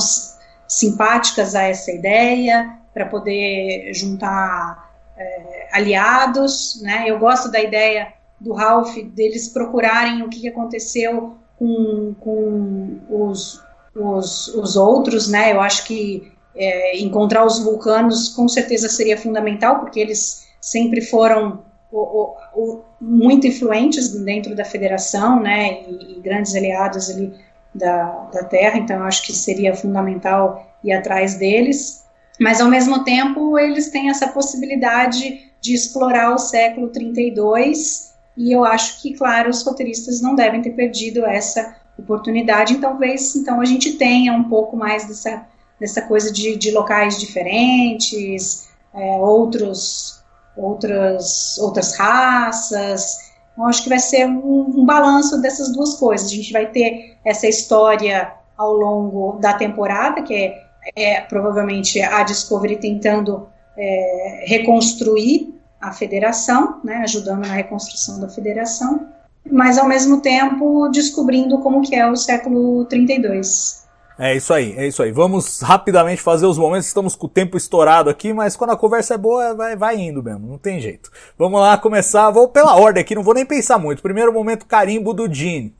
simpáticas a essa ideia, para poder juntar é, aliados, né? Eu gosto da ideia do Ralph deles procurarem o que, aconteceu com, com os, os, os, outros, né? Eu acho que é, encontrar os vulcanos com certeza seria fundamental, porque eles sempre foram o, o, o, muito influentes dentro da federação, né? E, e grandes aliados ali da, da Terra, então eu acho que seria fundamental ir atrás deles mas ao mesmo tempo eles têm essa possibilidade de explorar o século 32 e eu acho que, claro, os roteiristas não devem ter perdido essa oportunidade, então talvez então a gente tenha um pouco mais dessa, dessa coisa de, de locais diferentes, é, outros, outras, outras raças, eu acho que vai ser um, um balanço dessas duas coisas, a gente vai ter essa história ao longo da temporada, que é é, provavelmente a Discovery tentando é, reconstruir a federação, né, ajudando na reconstrução da federação, mas ao mesmo tempo descobrindo como que é o século 32. É isso aí, é isso aí. Vamos rapidamente fazer os momentos, estamos com o tempo estourado aqui, mas quando a conversa é boa, vai, vai indo mesmo, não tem jeito. Vamos lá começar, vou pela ordem aqui, não vou nem pensar muito. Primeiro momento, carimbo do Gene.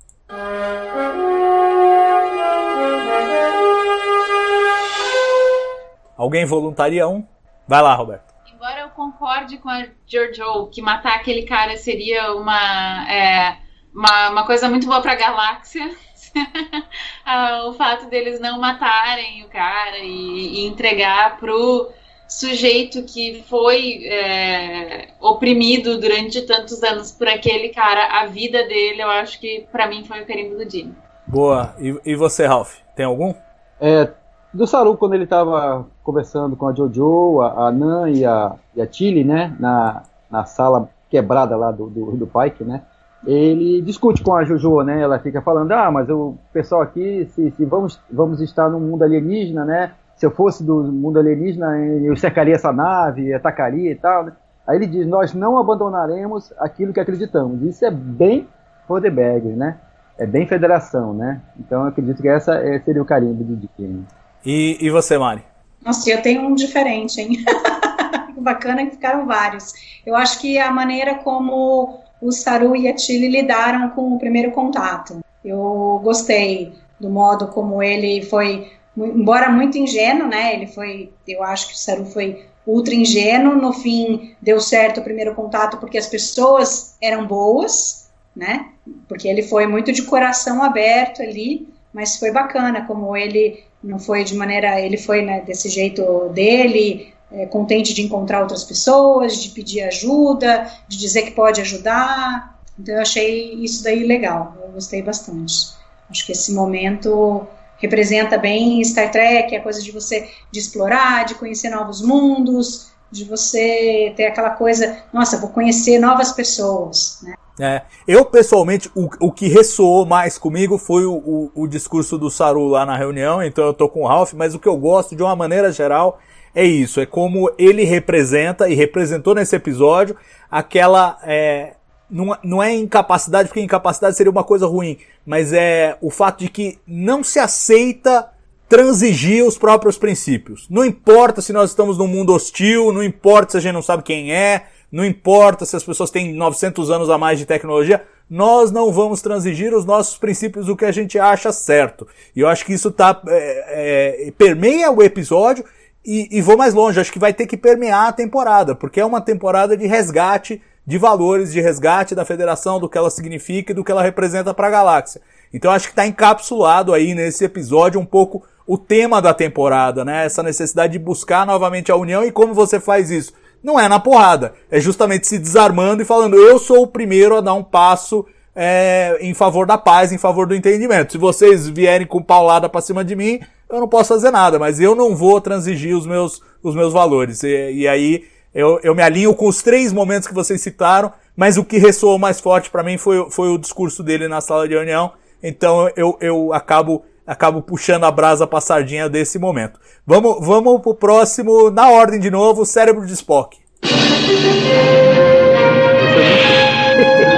Alguém voluntaria um? Vai lá, Roberto. Embora eu concorde com a Giorgio que matar aquele cara seria uma, é, uma, uma, coisa muito boa para a galáxia, Ah, o fato deles não matarem o cara e, e entregar pro sujeito que foi é, oprimido durante tantos anos por aquele cara, a vida dele, eu acho que para mim foi o carimbo do Jimmy. Boa. E, e você, Ralph? Tem algum? É, do Saru, quando ele estava conversando com a Jojo, a, a Nan e a, e a Tilly, né, na, na sala quebrada lá do, do, do Pike, né, ele discute com a Jojo, né, ela fica falando, ah, mas o pessoal aqui, se, se vamos, vamos estar no mundo alienígena, né, se eu fosse do mundo alienígena, eu cercaria essa nave, atacaria e tal, né? Aí ele diz, nós não abandonaremos aquilo que acreditamos. Isso é bem Rodebag, né? É bem federação, né? Então eu acredito que essa é, seria o carimbo de Dick. E, e você, Mari? Nossa, eu tenho um diferente, hein? Bacana que ficaram vários. Eu acho que a maneira como o Saru e a Chile lidaram com o primeiro contato. Eu gostei do modo como ele foi embora muito ingênuo, né? Ele foi, eu acho que o Saru foi ultra ingênuo. No fim, deu certo o primeiro contato porque as pessoas eram boas, né? Porque ele foi muito de coração aberto ali, mas foi bacana como ele não foi de maneira, ele foi né, desse jeito dele, é, contente de encontrar outras pessoas, de pedir ajuda, de dizer que pode ajudar. Então eu achei isso daí legal, eu gostei bastante. Acho que esse momento representa bem Star Trek, a coisa de você de explorar, de conhecer novos mundos, de você ter aquela coisa, nossa, vou conhecer novas pessoas, né? É, eu pessoalmente, o, o que ressoou mais comigo foi o, o, o, discurso do Saru lá na reunião, então eu tô com o Ralph, mas o que eu gosto de uma maneira geral é isso, é como ele representa e representou nesse episódio aquela é, não, não é incapacidade, porque incapacidade seria uma coisa ruim, mas é o fato de que não se aceita transigir os próprios princípios. Não importa se nós estamos num mundo hostil, não importa se a gente não sabe quem é, não importa se as pessoas têm 900 anos a mais de tecnologia, nós não vamos transigir os nossos princípios do que a gente acha certo. E eu acho que isso tá, é, é, permeia o episódio e, e vou mais longe, acho que vai ter que permear a temporada, porque é uma temporada de resgate de valores de resgate da federação, do que ela significa e do que ela representa para a galáxia. Então acho que está encapsulado aí nesse episódio um pouco o tema da temporada, né? Essa necessidade de buscar novamente a união e como você faz isso. Não é na porrada, é justamente se desarmando e falando eu sou o primeiro a dar um passo é, em favor da paz, em favor do entendimento. Se vocês vierem com paulada para cima de mim, eu não posso fazer nada, mas eu não vou transigir os meus, os meus valores. E, e aí eu, eu me alinho com os três momentos que vocês citaram, mas o que ressoou mais forte para mim foi, foi o discurso dele na sala de reunião. Então eu, eu acabo acabo puxando a brasa pra sardinha desse momento. Vamos, vamos pro próximo, na ordem de novo, cérebro de Spock.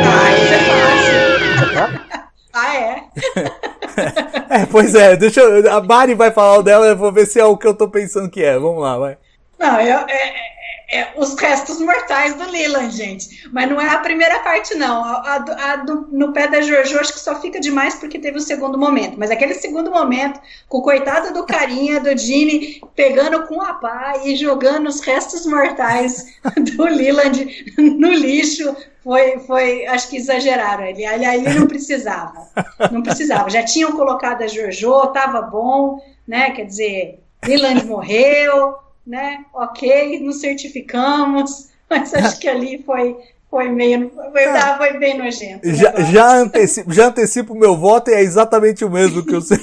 Ah, isso é fácil. ah, é? é, pois é, deixa eu, a Mari vai falar o dela, eu vou ver se é o que eu tô pensando que é. Vamos lá, vai. Não, eu, é, é, os restos mortais do Leland, gente. Mas não é a primeira parte, não. A, a, a do, no pé da Jojo, acho que só fica demais porque teve o segundo momento. Mas aquele segundo momento, com o coitado do carinha, do Gene, pegando com a pá e jogando os restos mortais do Leland no lixo, foi, foi acho que exageraram. Ele, ali não precisava. Não precisava. Já tinham colocado a Jojo, tava bom, né? Quer dizer, Leland morreu né? Ok, nos certificamos, mas acho que ali foi, foi meio. Foi, ah, foi bem nojento. Já, já, antecipo, já antecipo o meu voto e é exatamente o mesmo que o seu.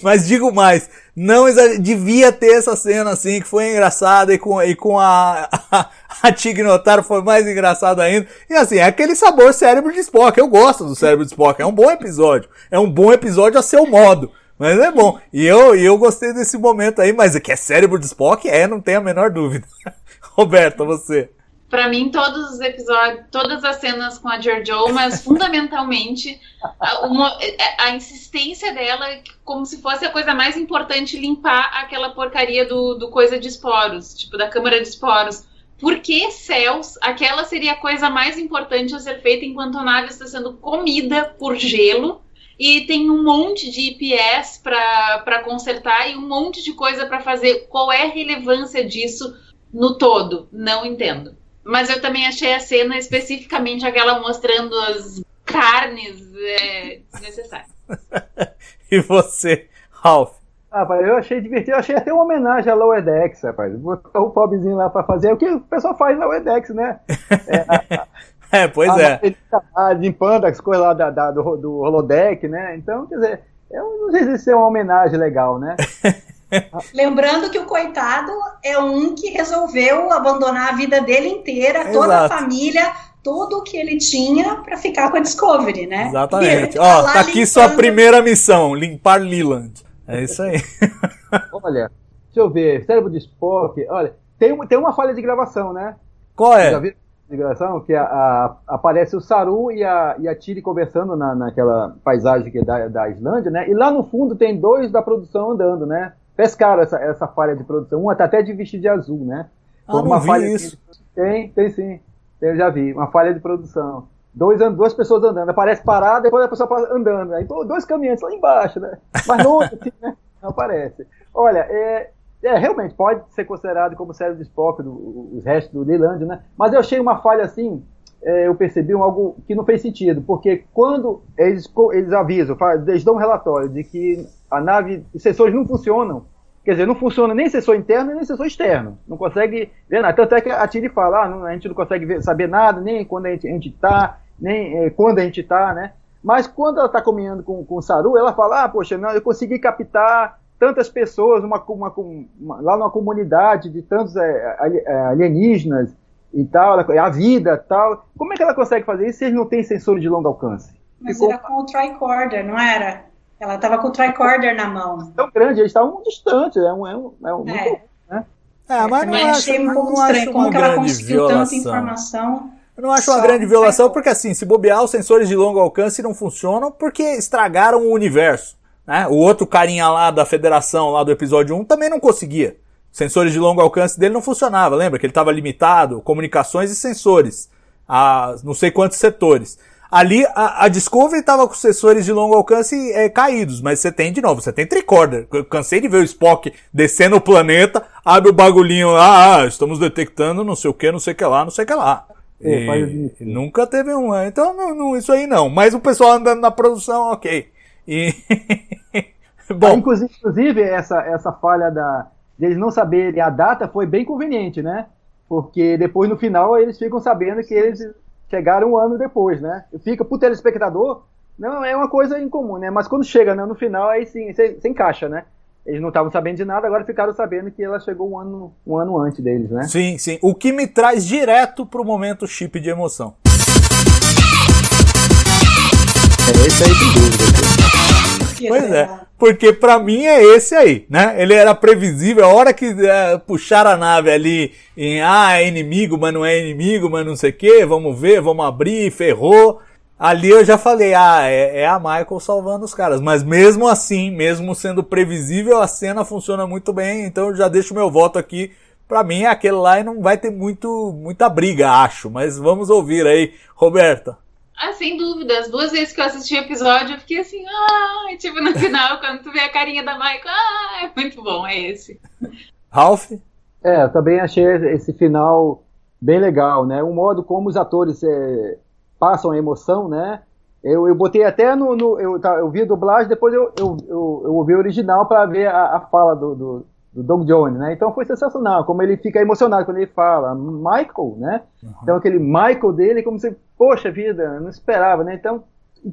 Mas digo mais, não devia ter essa cena assim, que foi engraçada e com, e com a, a, a foi mais engraçado ainda. E assim, é aquele sabor cérebro de Spock. Eu gosto do cérebro de Spock. É um bom episódio. É um bom episódio a seu modo. Mas é bom. E eu, eu gostei desse momento aí, mas é que é cérebro de Spock? É, não tem a menor dúvida. Roberta, você. Para mim, todos os episódios, todas as cenas com a Giorgio, mas fundamentalmente a, uma, a insistência dela, como se fosse a coisa mais importante, limpar aquela porcaria do, do coisa de esporos, tipo da câmara de esporos. Por que céus aquela seria a coisa mais importante a ser feita enquanto a nave está sendo comida por gelo? E tem um monte de IPS para consertar e um monte de coisa para fazer. Qual é a relevância disso no todo? Não entendo. Mas eu também achei a cena, especificamente aquela mostrando as carnes, é, desnecessária. e você, Ralph? Ah, rapaz, eu achei divertido, eu achei até uma homenagem a Lower Decks, rapaz. Botar o pobrezinho lá pra fazer o que o pessoal faz na Lower Decks, né? É, a, é pois a, é. A, limpando as coisas lá da, da, do, do holodeck, né? Então, quer dizer, eu não sei se isso é uma homenagem legal, né? Lembrando que o coitado é um que resolveu abandonar a vida dele inteira, toda Exato. a família, tudo que ele tinha para ficar com a Discovery, né? Exatamente. Ele Ó, tá aqui limpando- sua primeira missão, limpar Leland. É isso aí. Olha, deixa eu ver, cérebro de Spock, olha, tem, tem uma falha de gravação, né? Qual Já é? Gravação? Que a, a- aparece o Saru e a, e a Tiri conversando na, naquela paisagem que é da, da Islândia, né? E lá no fundo tem dois da produção andando, né? Pescaram essa, essa falha de produção. Uma tá até de vestido de azul, né? Ah, Foi não uma vi falha isso. Tem, tem sim. Eu já vi. Uma falha de produção. Dois, duas pessoas andando. Aparece parada, depois a pessoa passa andando. Aí dois caminhantes lá embaixo, né? Mas não, assim, né? não aparece. Olha, é, é, realmente pode ser considerado como série de Spock, do, os restos do Leland, né? Mas eu achei uma falha assim, é, eu percebi um algo que não fez sentido, porque quando eles, eles avisam, eles dão um relatório de que a nave, os sensores não funcionam, quer dizer, não funciona nem sensor interno nem sensor externo, não consegue ver nada. Tanto é que a Tiri fala, ah, não, a gente não consegue ver- saber nada, nem quando a gente, a gente tá, nem eh, quando a gente tá, né? Mas quando ela está caminhando com, com o Saru, ela fala, ah, poxa, não, eu consegui captar tantas pessoas uma, uma, uma, lá numa comunidade de tantos é, é, alienígenas e tal, ela- a vida tal. Como é que ela consegue fazer isso se eles não têm sensor de longo alcance? Mas Ficou era com o tricorder, não era? Ela estava com o tricorder na mão. tão grande, eles estavam distantes, é um, é um, é um É. muito- né? É, mas não acho, achei um pouco não acho estranho como uma que ela grande conseguiu tanta violação. informação. Eu não acho uma Só grande violação, porque assim, se bobear, os sensores de longo alcance não funcionam porque estragaram o universo. Né? O outro carinha lá da federação, lá do episódio 1, também não conseguia. Sensores de longo alcance dele não funcionava, lembra? Que ele estava limitado, comunicações e sensores. A não sei quantos setores. Ali, a, a Discovery estava com sensores de longo alcance é, caídos, mas você tem de novo, você tem tricorder. Eu cansei de ver o Spock descendo o planeta, abre o bagulhinho lá, ah, estamos detectando não sei o que, não sei o que lá, não sei o que lá. É, E nunca teve um, é, então não, não, isso aí não. Mas o pessoal andando na produção, ok. E Ah, bom, inclusive, inclusive, essa, essa falha da, de eles não saberem a data foi bem conveniente, né? Porque depois, no final, eles ficam sabendo que eles chegaram um ano depois, né? Fica pro telespectador, não é uma coisa incomum, né? Mas quando chega né, no final, aí sim, você você encaixa, né? Eles não estavam sabendo de nada, agora ficaram sabendo que ela chegou um ano, um ano antes deles, né? sim, sim. O que me traz direto pro momento chip de emoção. É esse aí, sem dúvida. Pois é, porque pra mim é esse aí, né? Ele era previsível, a hora que é, puxar a nave ali em, ah, é inimigo, mas não é inimigo, mas não sei o que, vamos ver, vamos abrir, ferrou. Ali eu já falei, ah, é, é a Michael salvando os caras. Mas mesmo assim, mesmo sendo previsível, a cena funciona muito bem, então eu já deixo meu voto aqui. Pra mim, aquele lá e não vai ter muito, muita briga, acho. Mas vamos ouvir aí, Roberta. Ah, sem dúvida. As duas vezes que eu assisti o episódio, eu fiquei assim, ah, e, tipo, no final, quando tu vê a carinha da Michael, ah, é muito bom, é esse. Ralph? É, eu também achei esse final bem legal, né? O modo como os atores é, passam a emoção, né? Eu, eu botei até no. no- eu, tá, eu vi a dublagem, depois eu, eu, eu, eu ouvi o original para ver a, a fala do, do, do Doug Jones, né? Então foi sensacional, como ele fica emocionado quando ele fala Michael, né? Então aquele Michael dele, como se, poxa vida, eu não esperava, né? Então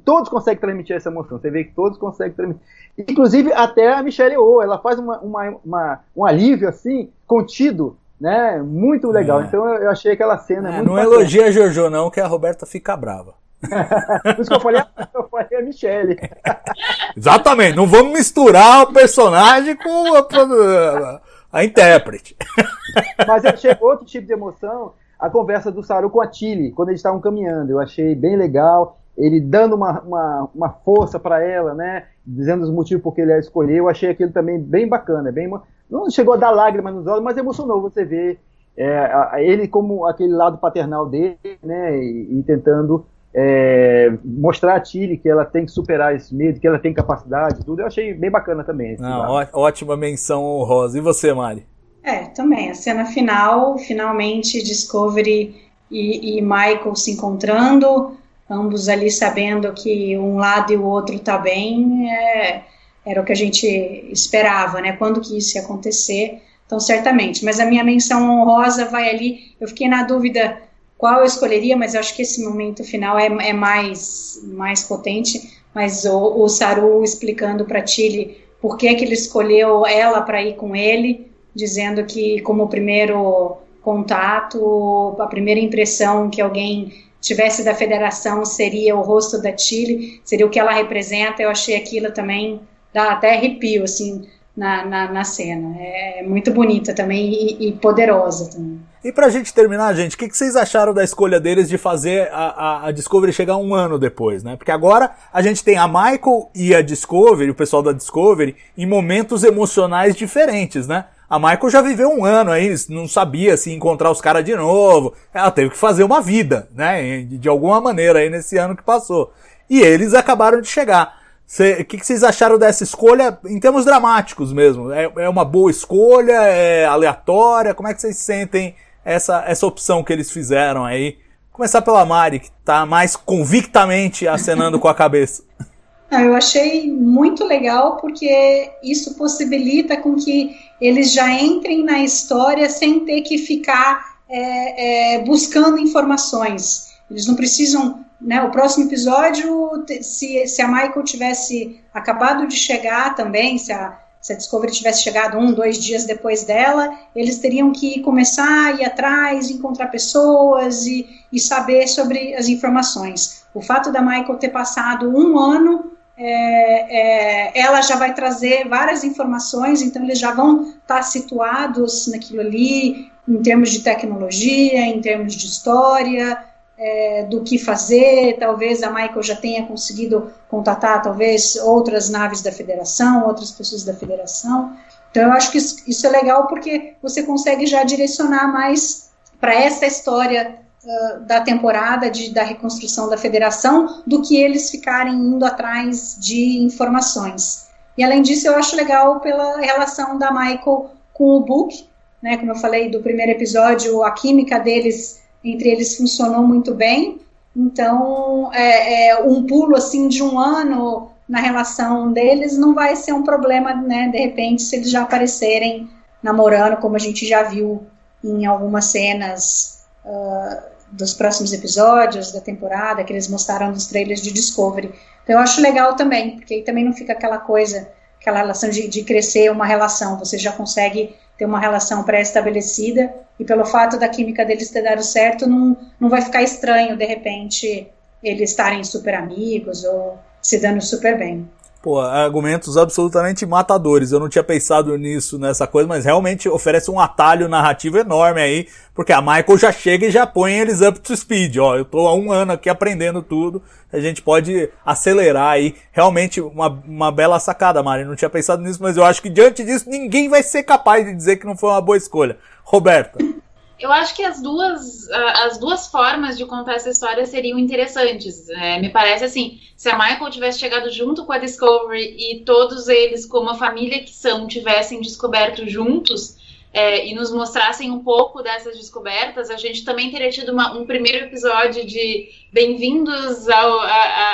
todos conseguem transmitir essa emoção. Você vê que todos conseguem transmitir. Inclusive até a Michelle Yeoh, ela faz uma, uma, uma- um alívio assim, contido, né? Muito legal. É. Então eu, eu achei aquela cena É, muito não bacana. elogia a Jojo, não, que a Roberta fica brava. Por isso que eu falei, eu falei a Michelle. Exatamente, não vamos misturar o personagem com a, a intérprete. Mas eu achei outro tipo de emoção, a conversa do Saru com a Tilly, quando eles estavam caminhando. Eu achei bem legal, ele dando uma, uma, uma força para ela, né? Dizendo os motivos por que ele a escolheu. Eu achei aquilo também bem bacana, bem não chegou a dar lágrimas nos olhos, mas emocionou você ver é, ele como aquele lado paternal dele, né? E, e tentando é, mostrar a Tilly que ela tem que superar esse medo, que ela tem capacidade, tudo. Eu achei bem bacana também. esse Não, lado. ó- ótima menção honrosa. E você, Mari? É, também. A cena final, finalmente Discovery e, e Michael se encontrando. ambos ali sabendo que um lado e o outro tá bem, é, era o que a gente esperava, né? Quando que isso ia acontecer? Então, certamente. Mas a minha menção honrosa vai ali. Eu fiquei na dúvida qual eu escolheria, mas eu acho que esse momento final é, é mais, mais potente. Mas o, o Saru explicando para Tilly por que, que ele escolheu ela para ir com ele, dizendo que, como primeiro contato, a primeira impressão que alguém tivesse da federação seria o rosto da Chile, seria o que ela representa. Eu achei aquilo também, dá até arrepio, assim, na, na, na cena. É muito bonita também e, e poderosa também. E pra gente terminar, gente, o que, que, vocês acharam da escolha deles de fazer a, a, a, Discovery chegar um ano depois, né? Porque agora a gente tem a Michael e a Discovery, o pessoal da Discovery, em momentos emocionais diferentes, né? A Michael já viveu um ano aí, não sabia se encontrar os caras de novo. Ela teve que fazer uma vida, né? De alguma maneira aí nesse ano que passou. E eles acabaram de chegar. O que, que, vocês acharam dessa escolha em termos dramáticos mesmo? É, é, uma boa escolha? É aleatória? Como é que vocês sentem essa, essa opção que eles fizeram aí? Começar pela Mari, que está mais convictamente acenando com a cabeça. Ah, eu achei muito legal porque isso possibilita com que eles já entrem na história sem ter que ficar é, é, buscando informações. Eles não precisam, né? O próximo episódio, se, se a Michael tivesse acabado de chegar também, se a, se a Discovery tivesse chegado um, dois dias depois dela, eles teriam que começar a ir atrás, encontrar pessoas e, e saber sobre as informações. O fato da Michael ter passado um ano é, é, ela já vai trazer várias informações, então eles já vão estar situados naquilo ali, em termos de tecnologia, em termos de história, é, do que fazer. Talvez a Michael já tenha conseguido contatar, talvez, outras naves da Federação, outras pessoas da Federação. Então eu acho que isso, isso é legal porque você consegue já direcionar mais para essa história da temporada de, da reconstrução da federação do que eles ficarem indo atrás de informações. E além disso, eu acho legal pela relação da Michael com o Book, né, como eu falei do primeiro episódio, a química deles entre eles funcionou muito bem. Então, é, é, um pulo assim de um ano na relação deles não vai ser um problema, né? De repente, se eles já aparecerem namorando, como a gente já viu em algumas cenas uh, dos próximos episódios da temporada, que eles mostraram nos trailers de Discovery. Então eu acho legal também, porque aí também não fica aquela coisa, aquela relação de, de crescer uma relação, você já consegue ter uma relação pré-estabelecida e pelo fato da química deles ter dado certo, não, não vai ficar estranho de repente eles estarem super amigos ou se dando super bem pô, argumentos absolutamente matadores. Eu não tinha pensado nisso, nessa coisa, mas realmente oferece um atalho narrativo enorme aí, porque a Michael já chega e já põe eles up to speed, ó. Eu tô há um ano aqui aprendendo tudo, a gente pode acelerar aí. Realmente uma, uma bela sacada, Mari. Não tinha pensado nisso, mas eu acho que diante disso ninguém vai ser capaz de dizer que não foi uma boa escolha. Roberta. Eu acho que as duas, as duas formas de contar essa história seriam interessantes. É, me parece assim, se a Michael tivesse chegado junto com a Discovery e todos eles, como a família que são, tivessem descoberto juntos é, e nos mostrassem um pouco dessas descobertas, a gente também teria tido uma, um primeiro episódio de bem-vindos ao,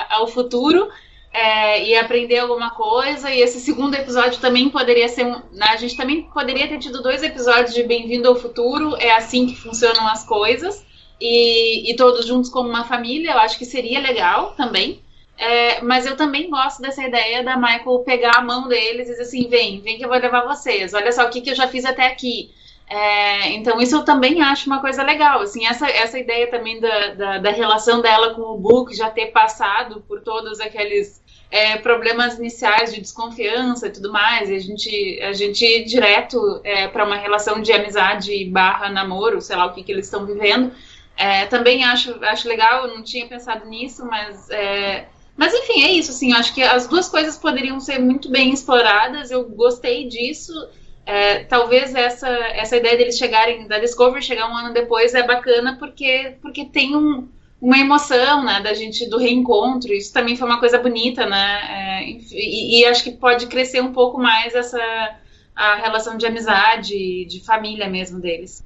ao futuro é, e aprender alguma coisa. E esse segundo episódio também poderia ser um. Né, a gente também poderia ter tido dois episódios de Bem-vindo ao Futuro. É assim que funcionam as coisas. E, e todos juntos como uma família, eu acho que seria legal também. É, mas eu também gosto dessa ideia da Michael pegar a mão deles e dizer assim: vem, vem que eu vou levar vocês. Olha só o que, que eu já fiz até aqui. É, então, isso eu também acho uma coisa legal. Assim, essa, essa ideia também da, da, da relação dela com o Book, já ter passado por todos aqueles é, problemas iniciais de desconfiança e tudo mais, e a gente, a gente ir direto é, para uma relação de amizade barra namoro, sei lá o que, que eles estão vivendo. É, também acho, acho legal, não tinha pensado nisso, mas. É, mas enfim, é isso, assim, eu acho que as duas coisas poderiam ser muito bem exploradas, eu gostei disso. É, talvez essa, essa ideia deles chegarem, da Discovery chegar um ano depois é bacana porque, porque tem um, uma emoção, né, da gente do reencontro. Isso também foi uma coisa bonita, né? É, e, e, acho que pode crescer um pouco mais essa a relação de amizade, de família mesmo deles.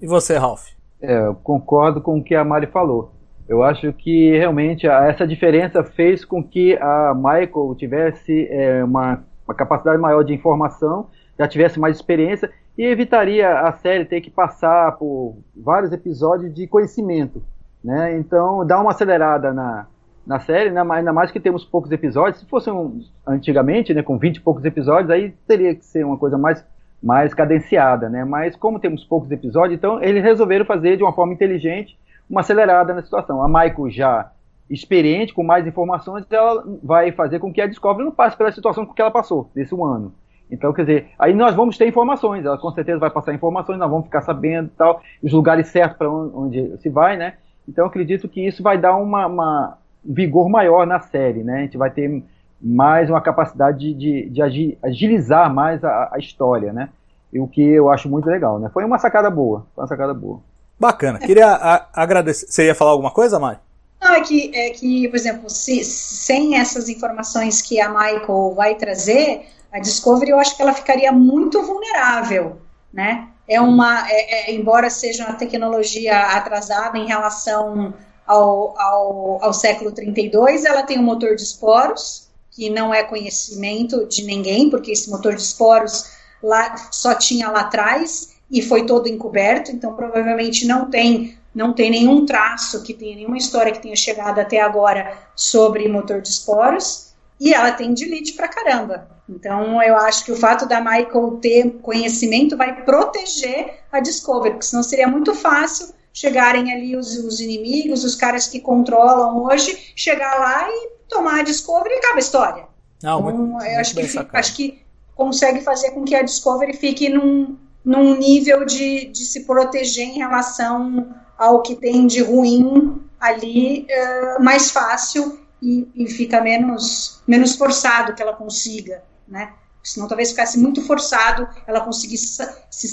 E você, Ralph? É, eu concordo com o que a Mari falou. Eu acho que realmente essa diferença fez com que a Michael tivesse é, uma, uma, capacidade maior de informação, já tivesse mais experiência e evitaria a série ter que passar por vários episódios de conhecimento. Né? Então, dá uma acelerada na, na série, né? ainda mais que temos poucos episódios. Se fosse um, antigamente, né, com 20 e poucos episódios, aí teria que ser uma coisa mais, mais cadenciada. Né? Mas como temos poucos episódios, então eles resolveram fazer de uma forma inteligente uma acelerada na situação. A Michael já experiente, com mais informações, ela vai fazer com que a Discovery não passe pela situação que ela passou desse um ano. Então, quer dizer, aí nós vamos ter informações, ela com certeza vai passar informações, nós vamos ficar sabendo tal, os lugares certos para onde, se vai, né? Então, acredito que isso vai dar uma, uma, um vigor maior na série, né? A gente vai ter mais uma capacidade de, de agilizar mais a, a história, né? E o que eu acho muito legal, né? Foi uma sacada boa, foi uma sacada boa. Bacana. Queria a, agradecer. Você ia falar alguma coisa, Mari? Não, é que, é que, por exemplo, se, sem essas informações que a Michael vai trazer, a Discovery eu acho que ela ficaria muito vulnerável, né? É uma, é, é, embora seja uma tecnologia atrasada em relação ao, ao, ao século 32, ela tem um motor de esporos, que não é conhecimento de ninguém, porque esse motor de esporos lá, só tinha lá atrás, e foi todo encoberto, então provavelmente não tem não tem nenhum traço que tenha nenhuma história que tenha chegado até agora sobre motor de esporos e ela tem delete pra caramba. Então eu acho que o fato da Michael ter conhecimento vai proteger a Discovery, porque senão seria muito fácil chegarem ali os, os inimigos, os caras que controlam hoje, chegar lá e tomar a Discovery e acaba a história. Não, então, muito, eu acho, que, acho que consegue fazer com que a Discovery fique num, num nível de, de se proteger em relação ao que tem de ruim ali uh, mais fácil e, e, fica menos, menos forçado que ela consiga, né? Senão talvez ficasse muito forçado ela conseguir se, se,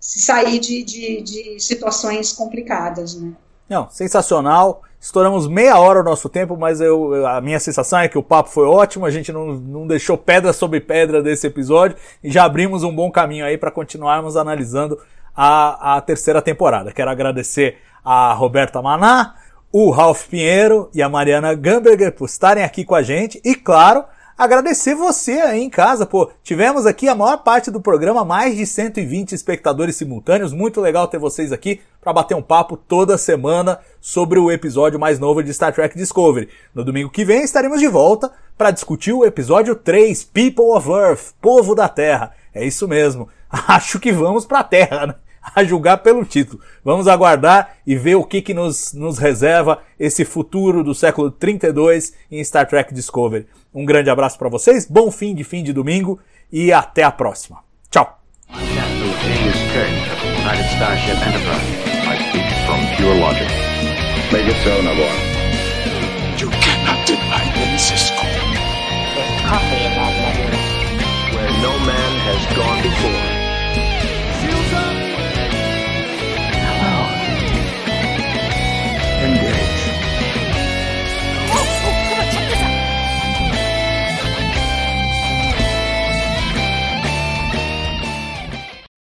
se, sair de, de, de situações complicadas, né? Não, sensacional. Estouramos meia hora o nosso tempo, mas eu, a minha sensação é que o papo foi ótimo, a gente não, não deixou pedra sobre pedra desse episódio e já abrimos um bom caminho aí para continuarmos analisando a, a terceira temporada. Quero agradecer a Roberta Maná, o Ralph Pinheiro e a Mariana Gamberger por estarem aqui com a gente e, claro, agradecer você aí em casa, pô. Tivemos aqui a maior parte do programa, mais de 120 espectadores simultâneos. Muito legal ter vocês aqui para bater um papo toda semana sobre o episódio mais novo de Star Trek Discovery. No domingo que vem estaremos de volta para discutir o episódio 3, People of Earth, Povo da Terra. É isso mesmo. Acho que vamos para a Terra, né? a julgar pelo título. Vamos aguardar e ver o que, que nos, nos reserva esse futuro do século 32 em Star Trek Discovery. Um grande abraço para vocês, bom fim de fim de domingo e até a próxima. Tchau! no man has gone before.